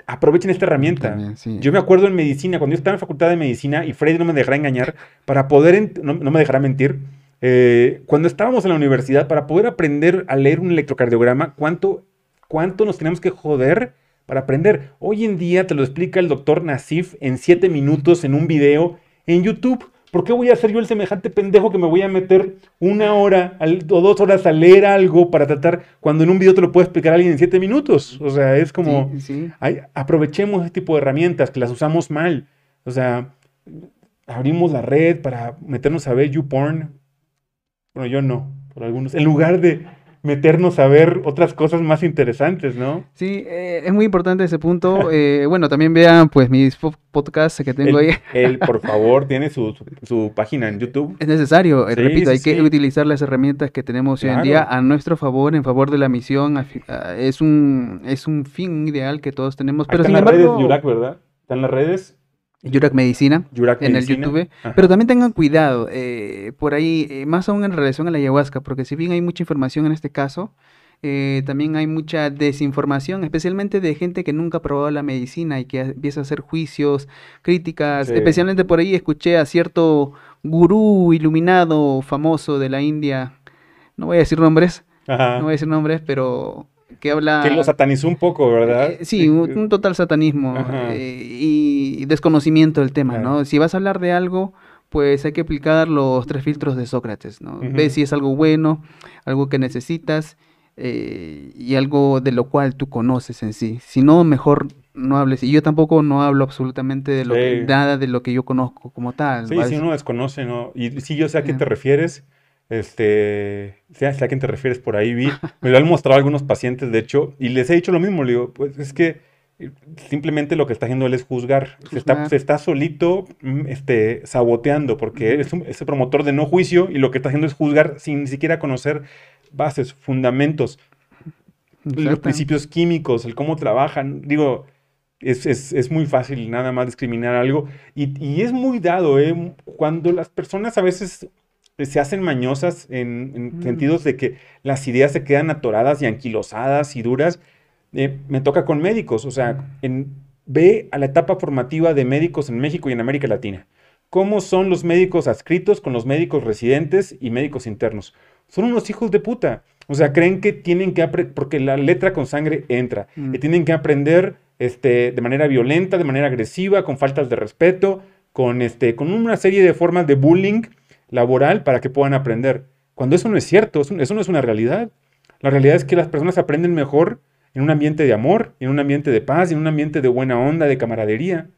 aprovechen esta herramienta. Yo me acuerdo en medicina, cuando yo estaba en facultad de medicina, y Freddy no me dejará engañar, para poder, no, me dejará mentir, eh, cuando estábamos en la universidad, para poder aprender a leer un electrocardiograma, ¿cuánto, cuánto nos tenemos que joder para aprender? Hoy en día te lo explica el doctor Nasif en siete minutos en un video en YouTube. ¿Por qué voy a ser yo el semejante pendejo que me voy a meter una hora o dos horas a leer algo para tratar cuando en un video te lo puede explicar alguien en siete minutos? O sea, es como, aprovechemos este tipo de herramientas que las usamos mal. O sea, abrimos la red para meternos a ver YouPorn. Bueno, yo no, por algunos. En lugar de meternos a ver otras cosas más interesantes, ¿no? Sí, eh, es muy importante ese punto. Eh, bueno, también vean pues mis podcasts que tengo ahí. Él, por favor, tiene su, página en YouTube. Es necesario, eh, repito, hay que utilizar las herramientas que tenemos hoy en día a nuestro favor, en favor de la misión. Es un, es un fin ideal que todos tenemos. Pero sin embargo... las redes, Yurak, ¿verdad? Está en las redes. Yurak Medicina en el YouTube. Pero también tengan cuidado, eh, por ahí, eh, más aún en relación a la ayahuasca, porque si bien hay mucha información en este caso, eh, también hay mucha desinformación, especialmente de gente que nunca ha probado la medicina y que empieza a hacer juicios, críticas. Especialmente por ahí escuché a cierto gurú iluminado famoso de la India, no voy a decir nombres, no voy a decir nombres, pero que habla... Que lo satanizó un poco, ¿verdad? Eh, sí, un, total satanismo eh, y desconocimiento del tema, ¿no? Si vas a hablar de algo, pues hay que aplicar los tres filtros de Sócrates, ¿no? Ve si es algo bueno, algo que necesitas eh, y algo de lo cual tú conoces en sí. Si no, mejor no hables. Y yo tampoco no hablo absolutamente de lo nada de lo que yo conozco como tal. Sí, si uno desconoce, ¿no? Y si yo sé a qué te refieres, este, sé a quién te refieres por ahí, vi, me lo han mostrado algunos pacientes, de hecho, y les he dicho lo mismo, le digo, pues es que eh, simplemente lo que está haciendo él es juzgar, se está, se está, solito mm, este, saboteando, porque es, un, promotor de no juicio y lo que está haciendo es juzgar sin ni siquiera conocer bases, fundamentos, los principios químicos, el cómo trabajan, digo, es, es, es, muy fácil nada más discriminar algo. Y, y es muy dado, ¿eh? Cuando las personas a veces se hacen mañosas en, mm. sentidos de que las ideas se quedan atoradas y anquilosadas y duras. Eh, me toca con médicos, o sea, en, ve a la etapa formativa de médicos en México y en América Latina. ¿Cómo son los médicos adscritos con los médicos residentes y médicos internos? Son unos hijos de puta. O sea, creen que tienen que aprender, porque la letra con sangre entra, que mm. tienen que aprender este, de manera violenta, de manera agresiva, con faltas de respeto, con, este, con una serie de formas de bullying laboral para que puedan aprender. Cuando eso no es cierto, eso, no es una realidad. La realidad es que las personas aprenden mejor en un ambiente de amor, en un ambiente de paz, en un ambiente de buena onda, de camaradería,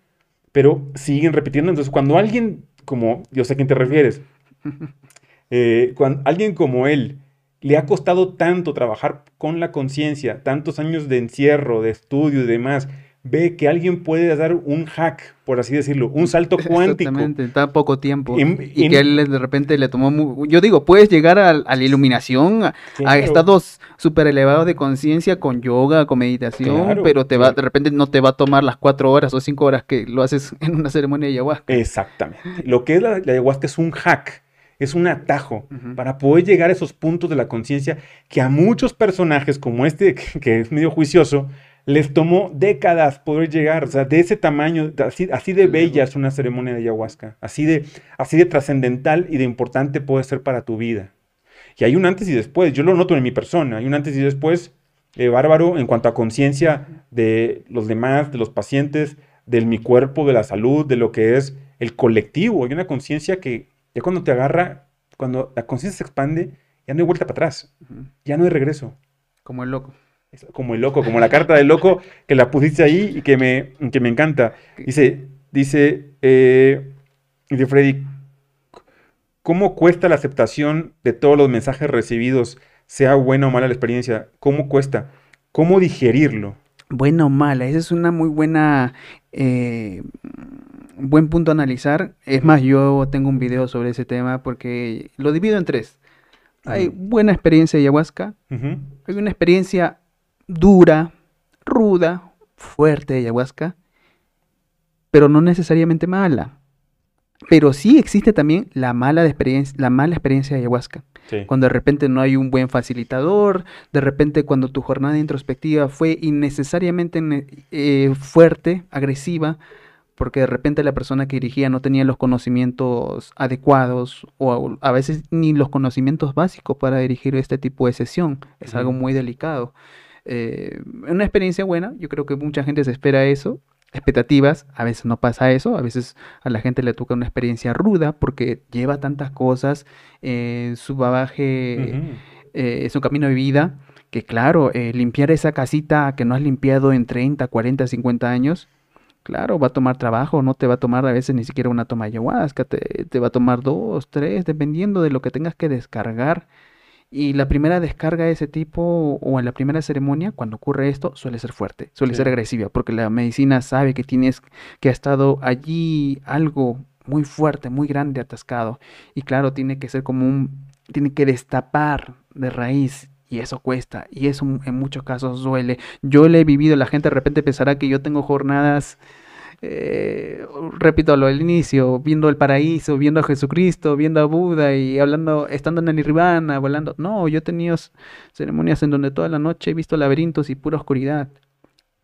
pero siguen repitiendo. Entonces, cuando alguien, como yo sé a quién te refieres, eh, cuando alguien como él le ha costado tanto trabajar con la conciencia, tantos años de encierro, de estudio y demás, ve que alguien puede dar un hack, por así decirlo, un salto cuántico. Exactamente, está poco tiempo. y que él de repente le tomó... yo digo, puedes llegar a, la iluminación, a, estados súper elevados de conciencia con yoga, con meditación, pero te va, de repente no te va a tomar las cuatro horas o cinco horas que lo haces en una ceremonia de ayahuasca. Exactamente. Lo que es la, ayahuasca es un hack es un atajo para poder llegar a esos puntos de la conciencia que a muchos personajes como este, que es medio juicioso, les tomó décadas poder llegar, o sea, de ese tamaño, así, así de bella es una ceremonia de ayahuasca, así de, así de trascendental y de importante puede ser para tu vida. Y hay un antes y después, yo lo noto en mi persona, hay un antes y después eh, bárbaro en cuanto a conciencia de los demás, de los pacientes, de mi cuerpo, de la salud, de lo que es el colectivo. Hay una conciencia que ya cuando te agarra, cuando la conciencia se expande, ya no hay vuelta para atrás, ya no hay regreso. Como el loco como el loco, como la carta del loco que la pusiste ahí y que me, que me encanta. Dice, dice, eh, dice Freddy, ¿cómo cuesta la aceptación de todos los mensajes recibidos, sea buena o mala la experiencia? ¿Cómo cuesta? ¿Cómo digerirlo? Buena o mala, esa es una muy buena, eh, buen punto a analizar. Es más, yo tengo un video sobre ese tema porque lo divido en tres. Hay buena experiencia de ayahuasca, hay una experiencia dura, ruda, fuerte de ayahuasca, pero no necesariamente mala. Pero sí existe también la mala, experiencia, la mala experiencia de ayahuasca. Cuando de repente no hay un buen facilitador, de repente cuando tu jornada introspectiva fue innecesariamente eh, fuerte, agresiva, porque de repente la persona que dirigía no tenía los conocimientos adecuados o a veces ni los conocimientos básicos para dirigir este tipo de sesión. Es algo muy delicado. Eh, una experiencia buena, yo creo que mucha gente se espera eso, expectativas, a veces no pasa eso, a veces a la gente le toca una experiencia ruda porque lleva tantas cosas, eh, su bagaje eh, es un camino de vida, que claro, eh, limpiar esa casita que no has limpiado en 30, 40, 50 años, claro, va a tomar trabajo, no te va a tomar a veces ni siquiera una toma ayahuasca, te, te va a tomar dos, tres, dependiendo de lo que tengas que descargar y la primera descarga de ese tipo o en la primera ceremonia, cuando ocurre esto, suele ser fuerte, suele ser agresiva, porque la medicina sabe que tienes que ha estado allí algo muy fuerte, muy grande atascado. Y claro, tiene que ser como un, tiene que destapar de raíz. Y eso cuesta, y eso en muchos casos duele. Yo le he vivido, la gente de repente pensará que yo tengo jornadas eh, repito lo del inicio, viendo el paraíso, viendo a Jesucristo, viendo a Buda y hablando, estando en el Nirvana, volando. No, yo he tenido ceremonias en donde toda la noche he visto laberintos y pura oscuridad,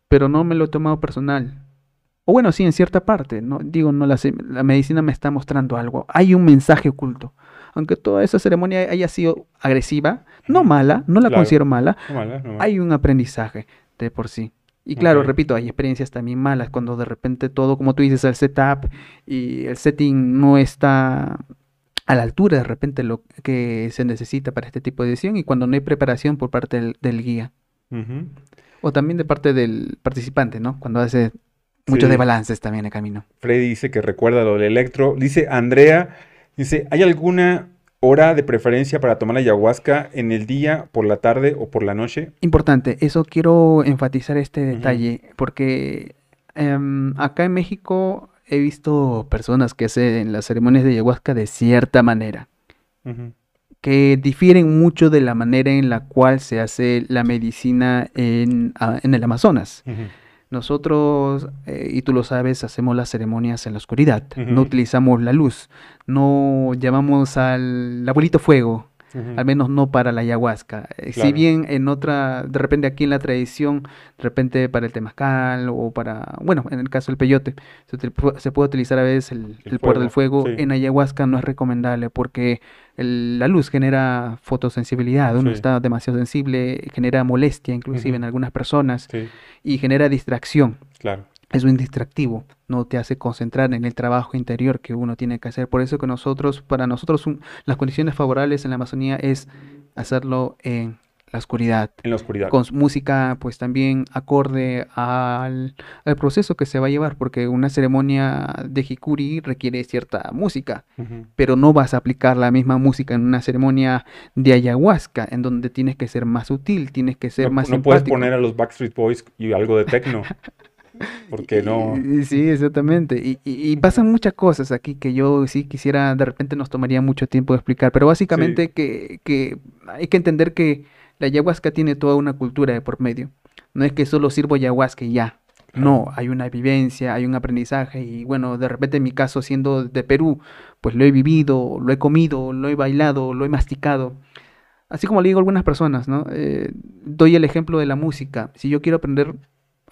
pero no me lo he tomado personal. O bueno, sí, en cierta parte, no digo, no la, la medicina me está mostrando algo, hay un mensaje oculto. Aunque toda esa ceremonia haya sido agresiva, no mala, no la considero mala, hay un aprendizaje de por sí. Y claro, repito, hay experiencias también malas cuando de repente todo, como tú dices, el setup y el setting no está a la altura de repente lo que se necesita para este tipo de edición y cuando no hay preparación por parte del, guía. O también de parte del participante, ¿no? Cuando hace muchos de balances también el camino. Freddy dice que recuerda lo del electro. Dice Andrea, dice, ¿hay alguna hora de preferencia para tomar ayahuasca en el día, por la tarde o por la noche? Importante, eso quiero enfatizar este detalle, porque em, acá en México he visto personas que hacen las ceremonias de ayahuasca de cierta manera, que difieren mucho de la manera en la cual se hace la medicina en, en el Amazonas. Nosotros, eh, y tú lo sabes, hacemos las ceremonias en la oscuridad, no utilizamos la luz, no llamamos al abuelito fuego, al menos no para la ayahuasca. Eh, si bien en otra, de repente aquí en la tradición, de repente para el temazcal o para, bueno, en el caso del peyote, se, puede utilizar a veces el, el, poder del fuego. En ayahuasca no es recomendable porque la luz genera fotosensibilidad, uno está demasiado sensible, genera molestia inclusive en algunas personas y genera distracción. Claro. Es un distractivo, no te hace concentrar en el trabajo interior que uno tiene que hacer. Por eso que nosotros, para nosotros, las condiciones favorables en la Amazonía es hacerlo en la oscuridad. En la oscuridad. Con música, pues también acorde al, proceso que se va a llevar, porque una ceremonia de Hikuri requiere cierta música, pero no vas a aplicar la misma música en una ceremonia de ayahuasca, en donde tienes que ser más sutil, tienes que ser más. No puedes poner a los Backstreet Boys y algo de techno. Porque no. Sí, exactamente. Y, y, pasan muchas cosas aquí que yo sí quisiera, de repente nos tomaría mucho tiempo de explicar, pero básicamente que, que hay que entender que la ayahuasca tiene toda una cultura de por medio. No es que solo sirvo ayahuasca y ya. No, hay una vivencia, hay un aprendizaje y bueno, de repente en mi caso siendo de Perú, pues lo he vivido, lo he comido, lo he bailado, lo he masticado. Así como le digo a algunas personas, ¿no? Eh, doy el ejemplo de la música. Si yo quiero aprender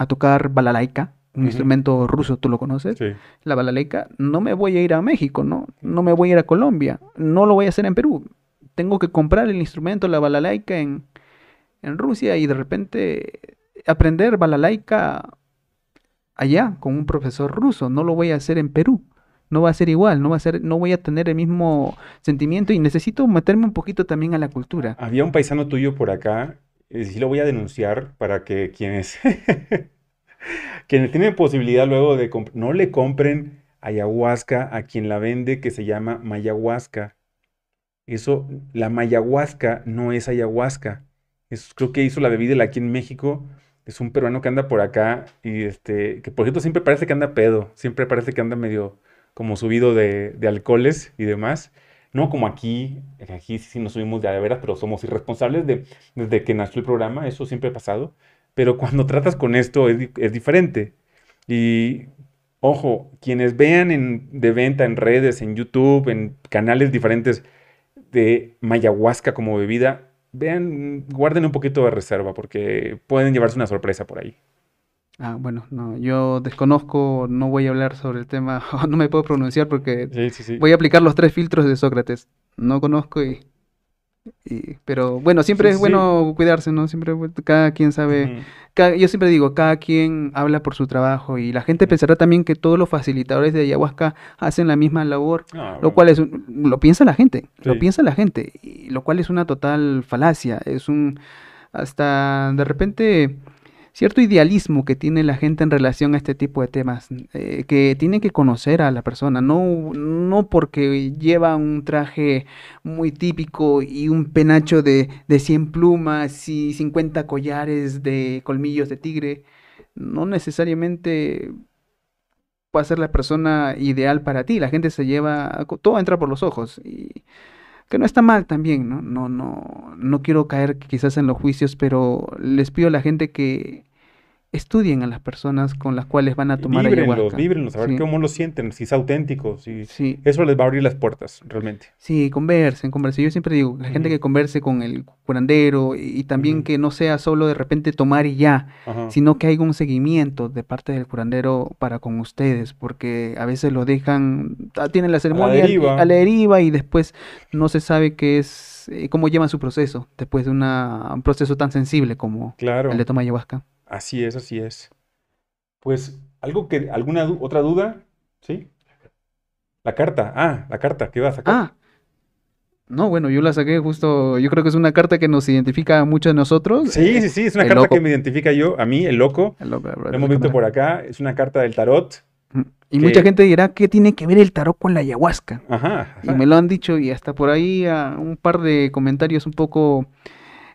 a tocar balalaika, un instrumento ruso, ¿tú lo conoces? Sí. La balalaika, no me voy a ir a México, ¿no? No me voy a ir a Colombia, no lo voy a hacer en Perú. Tengo que comprar el instrumento, la balalaika en, en Rusia y de repente aprender balalaika allá con un profesor ruso, no lo voy a hacer en Perú. No va a ser igual, no va a ser, no voy a tener el mismo sentimiento y necesito meterme un poquito también a la cultura. Había un paisano tuyo por acá, sí lo voy a denunciar para que quienes, quienes tienen posibilidad luego de no le compren ayahuasca a quien la vende que se llama mayahuasca. Eso, la mayahuasca no es ayahuasca creo que hizo la bebida aquí en México. Es un peruano que anda por acá y este, que por cierto siempre parece que anda pedo, siempre parece que anda medio como subido de, alcoholes y demás. No como aquí, aquí sí nos subimos de veras, pero somos irresponsables de, desde que nació el programa, eso siempre ha pasado. Pero cuando tratas con esto es, es diferente. Y Ojo, quienes vean en, de venta en redes, en YouTube, en canales diferentes de mayahuasca como bebida, vean, guarden un poquito de reserva porque pueden llevarse una sorpresa por ahí. Ah, bueno, no, yo desconozco, no voy a hablar sobre el tema, no me puedo pronunciar porque voy a aplicar los tres filtros de Sócrates. No conozco y pero bueno, siempre es bueno cuidarse, ¿no? Siempre cada quien sabe, yo siempre digo, cada quien habla por su trabajo y la gente pensará también que todos los facilitadores de ayahuasca hacen la misma labor, ah, lo cual es, lo piensa la gente, lo piensa la gente, y lo cual es una total falacia, es un, hasta de repente cierto idealismo que tiene la gente en relación a este tipo de temas, eh, que tiene que conocer a la persona, no, no porque lleva un traje muy típico y un penacho de, de 100 plumas y 50 collares de colmillos de tigre, no necesariamente va a ser la persona ideal para ti, la gente se lleva, todo entra por los ojos que no está mal también, ¿no? No, no, no quiero caer quizás en los juicios, pero les pido a la gente que estudien a las personas con las cuales van a tomar víbrenlos, ayahuasca. Víbrenlos, a ver cómo lo sienten, si es auténtico, si eso les va a abrir las puertas, realmente. Sí, conversen, conversen. Yo siempre digo, la gente que converse con el curandero y, también que no sea solo de repente tomar y ya, sino que haya un seguimiento de parte del curandero para con ustedes, porque a veces lo dejan, ah, tienen la ceremonia a la deriva, y después no se sabe qué es, eh, cómo llevan su proceso, después de una, un proceso tan sensible como el de tomar ayahuasca. Así es, así es. Pues, ¿algo que, alguna otra duda? ¿Sí? La carta. Ah, la carta, ¿qué va a sacar? Ah. No, bueno, yo la saqué justo, yo creo que es una carta que nos identifica a muchos de nosotros. Sí, sí, sí, es una carta que me identifica yo, a mí, el loco. El loco, Lo hemos visto por acá, es una carta del tarot. Y mucha gente dirá, ¿qué tiene que ver el tarot con la ayahuasca? Ajá, Y me lo han dicho y hasta por ahí un par de comentarios un poco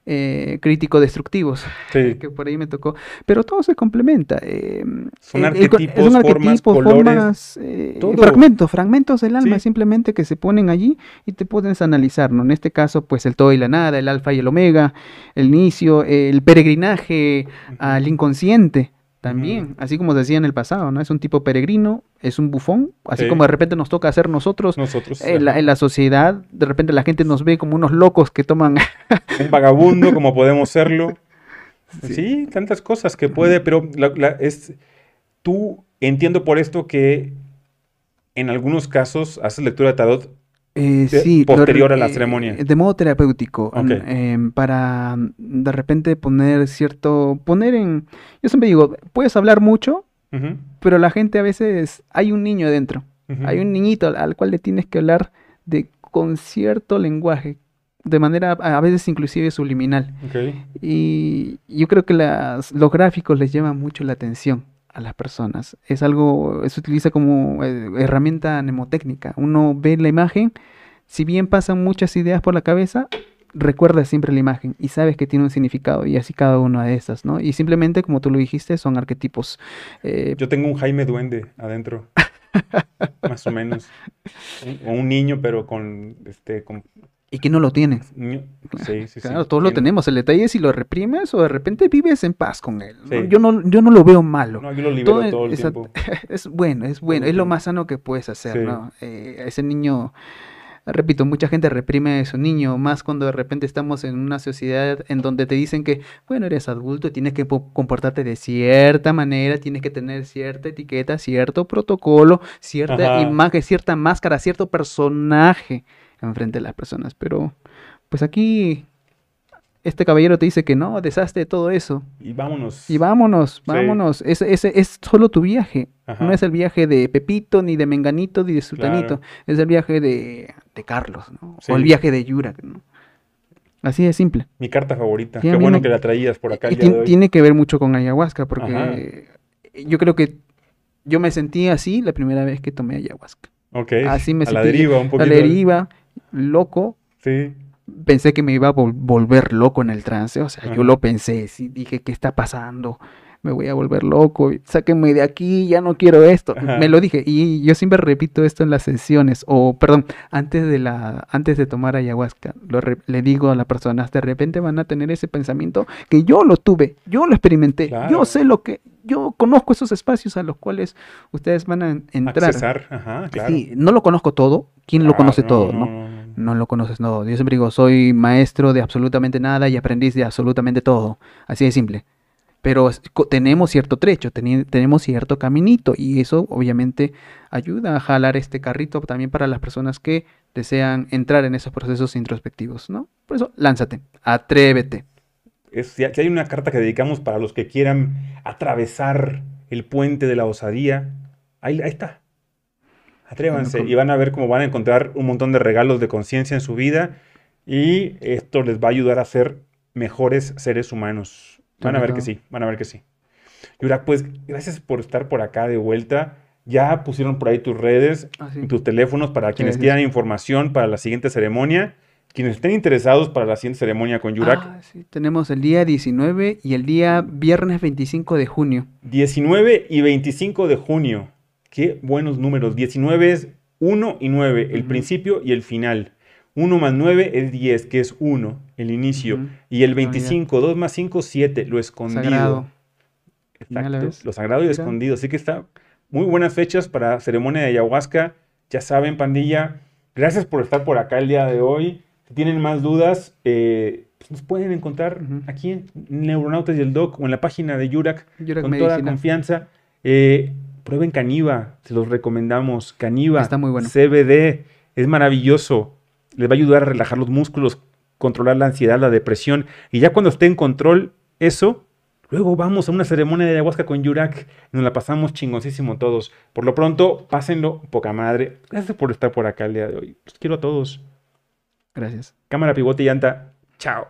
eh, crítico destructivos, que por ahí me tocó. Pero todo se complementa. Eh, son eh, arquetipos, formas, colores, fragmentos, fragmentos del alma simplemente que se ponen allí y te puedes analizar, ¿no? En este caso, pues el todo y la nada, el alfa y el omega, el inicio, el peregrinaje al inconsciente, también, así como decía en el pasado, ¿no? Es un tipo peregrino, es un bufón, así como de repente nos toca hacer nosotros, nosotros en, la, sociedad, de repente la gente nos ve como unos locos que toman... un vagabundo, como podemos serlo. Sí. tantas cosas que puede, pero es tú entiendo por esto que en algunos casos haces lectura de tarot eh, sí, posterior a la ceremonia. De modo terapéutico, em, para de repente poner cierto, poner en, yo siempre digo, puedes hablar mucho, pero la gente a veces, hay un niño dentro, hay un niñito al, cual le tienes que hablar de con cierto lenguaje, de manera a veces inclusive subliminal. Y yo creo que las, los gráficos les llaman mucho la atención a las personas. Es algo, se utiliza como eh, herramienta mnemotécnica. Uno ve la imagen, si bien pasan muchas ideas por la cabeza, recuerda siempre la imagen y sabes que tiene un significado y así cada una de estas, ¿no? Y simplemente, como tú lo dijiste, son arquetipos. Eh, Yo tengo un Jaime Duende adentro. más o menos. O un niño, pero con, este, con y que no lo tiene. Sí, sí, claro, todos lo tenemos. El detalle es si lo reprimes o de repente vives en paz con él. Yo, no, yo no lo veo malo. No, yo lo libero todo, el tiempo. Es bueno, es bueno. Es lo más sano que puedes hacer, ¿no? Eh, ese niño... Repito, mucha gente reprime a su niño, más cuando de repente estamos en una sociedad en donde te dicen que, bueno, eres adulto, tienes que comportarte de cierta manera, tienes que tener cierta etiqueta, cierto protocolo, cierta imagen, cierta máscara, cierto personaje enfrente de las personas. Pero, pues aquí, este caballero te dice que no, deshazte todo eso. Y vámonos. Y vámonos, vámonos. Ese, es solo tu viaje. No es el viaje de Pepito, ni de Menganito, ni de Sultanito. Es el viaje de, Carlos, ¿no? O el viaje de Yura, ¿no? Así de simple. Mi carta favorita. Qué bueno que la traías por acá. Y tiene que ver mucho con ayahuasca, porque yo creo que yo me sentí así la primera vez que tomé ayahuasca. Ok. Así me a la deriva, un poquito. A la deriva loco. Sí. Pensé que me iba a volver loco en el trance, o sea, yo lo pensé, sí, dije, ¿qué está pasando? Me voy a volver loco, sáquenme de aquí, ya no quiero esto. Me lo dije, y yo siempre repito esto en las sesiones, o perdón, antes de la, antes de tomar ayahuasca, le digo a las personas, de repente van a tener ese pensamiento que yo lo tuve, yo lo experimenté, yo sé lo que, yo conozco esos espacios a los cuales ustedes van a entrar. Accesar, ajá, claro. Sí, no lo conozco todo. ¿Quién lo Ah, conoce no, todo, no, no? no, no. No lo conoces todo. Yo siempre digo, soy maestro de absolutamente nada y aprendiz de absolutamente todo. Así de simple. Pero tenemos cierto trecho, tenemos cierto caminito y eso obviamente ayuda a jalar este carrito también para las personas que desean entrar en esos procesos introspectivos, ¿no? Por eso, lánzate, atrévete. Es- si hay una carta que dedicamos para los que quieran atravesar el puente de la osadía, ahí, ahí está. Atrévanse y van a ver cómo van a encontrar un montón de regalos de conciencia en su vida y esto les va a ayudar a ser mejores seres humanos. Van a ver que sí, van a ver que sí. Yurak, pues gracias por estar por acá de vuelta. Ya pusieron por ahí tus redes Ah, sí. tus teléfonos para quienes quieran información para la siguiente ceremonia. Quienes estén interesados para la siguiente ceremonia con Yurak, Ah, sí, Tenemos el día 19 y el día viernes 25 de junio. 19 y 25 de junio. Qué buenos números. 19 es 1 y 9, el principio y el final. 1 más 9 es 10, que es 1, el inicio. Y el Ah, mira. 25, 2 más 5, 7, lo escondido. Sagrado. Mira, ¿la Exacto, lo sagrado y escondido. Así que está muy buenas fechas para ceremonia de ayahuasca. Ya saben, pandilla. Gracias por estar por acá el día de hoy. Si tienen más dudas, eh, pues nos pueden encontrar aquí en Neuronautas y el Doc o en la página de Yurak Yurak con toda confianza. Eh, prueben Caniva, se los recomendamos. Caniva, Está muy bueno. CBD, es maravilloso. Les va a ayudar a relajar los músculos, controlar la ansiedad, la depresión. Y ya cuando esté en control eso, luego vamos a una ceremonia de ayahuasca con Yurak. Nos la pasamos chingoncísimo todos. Por lo pronto, pásenlo poca madre. Gracias por estar por acá el día de hoy. Los quiero a todos. Gracias. Cámara, pivote y llanta. Chao.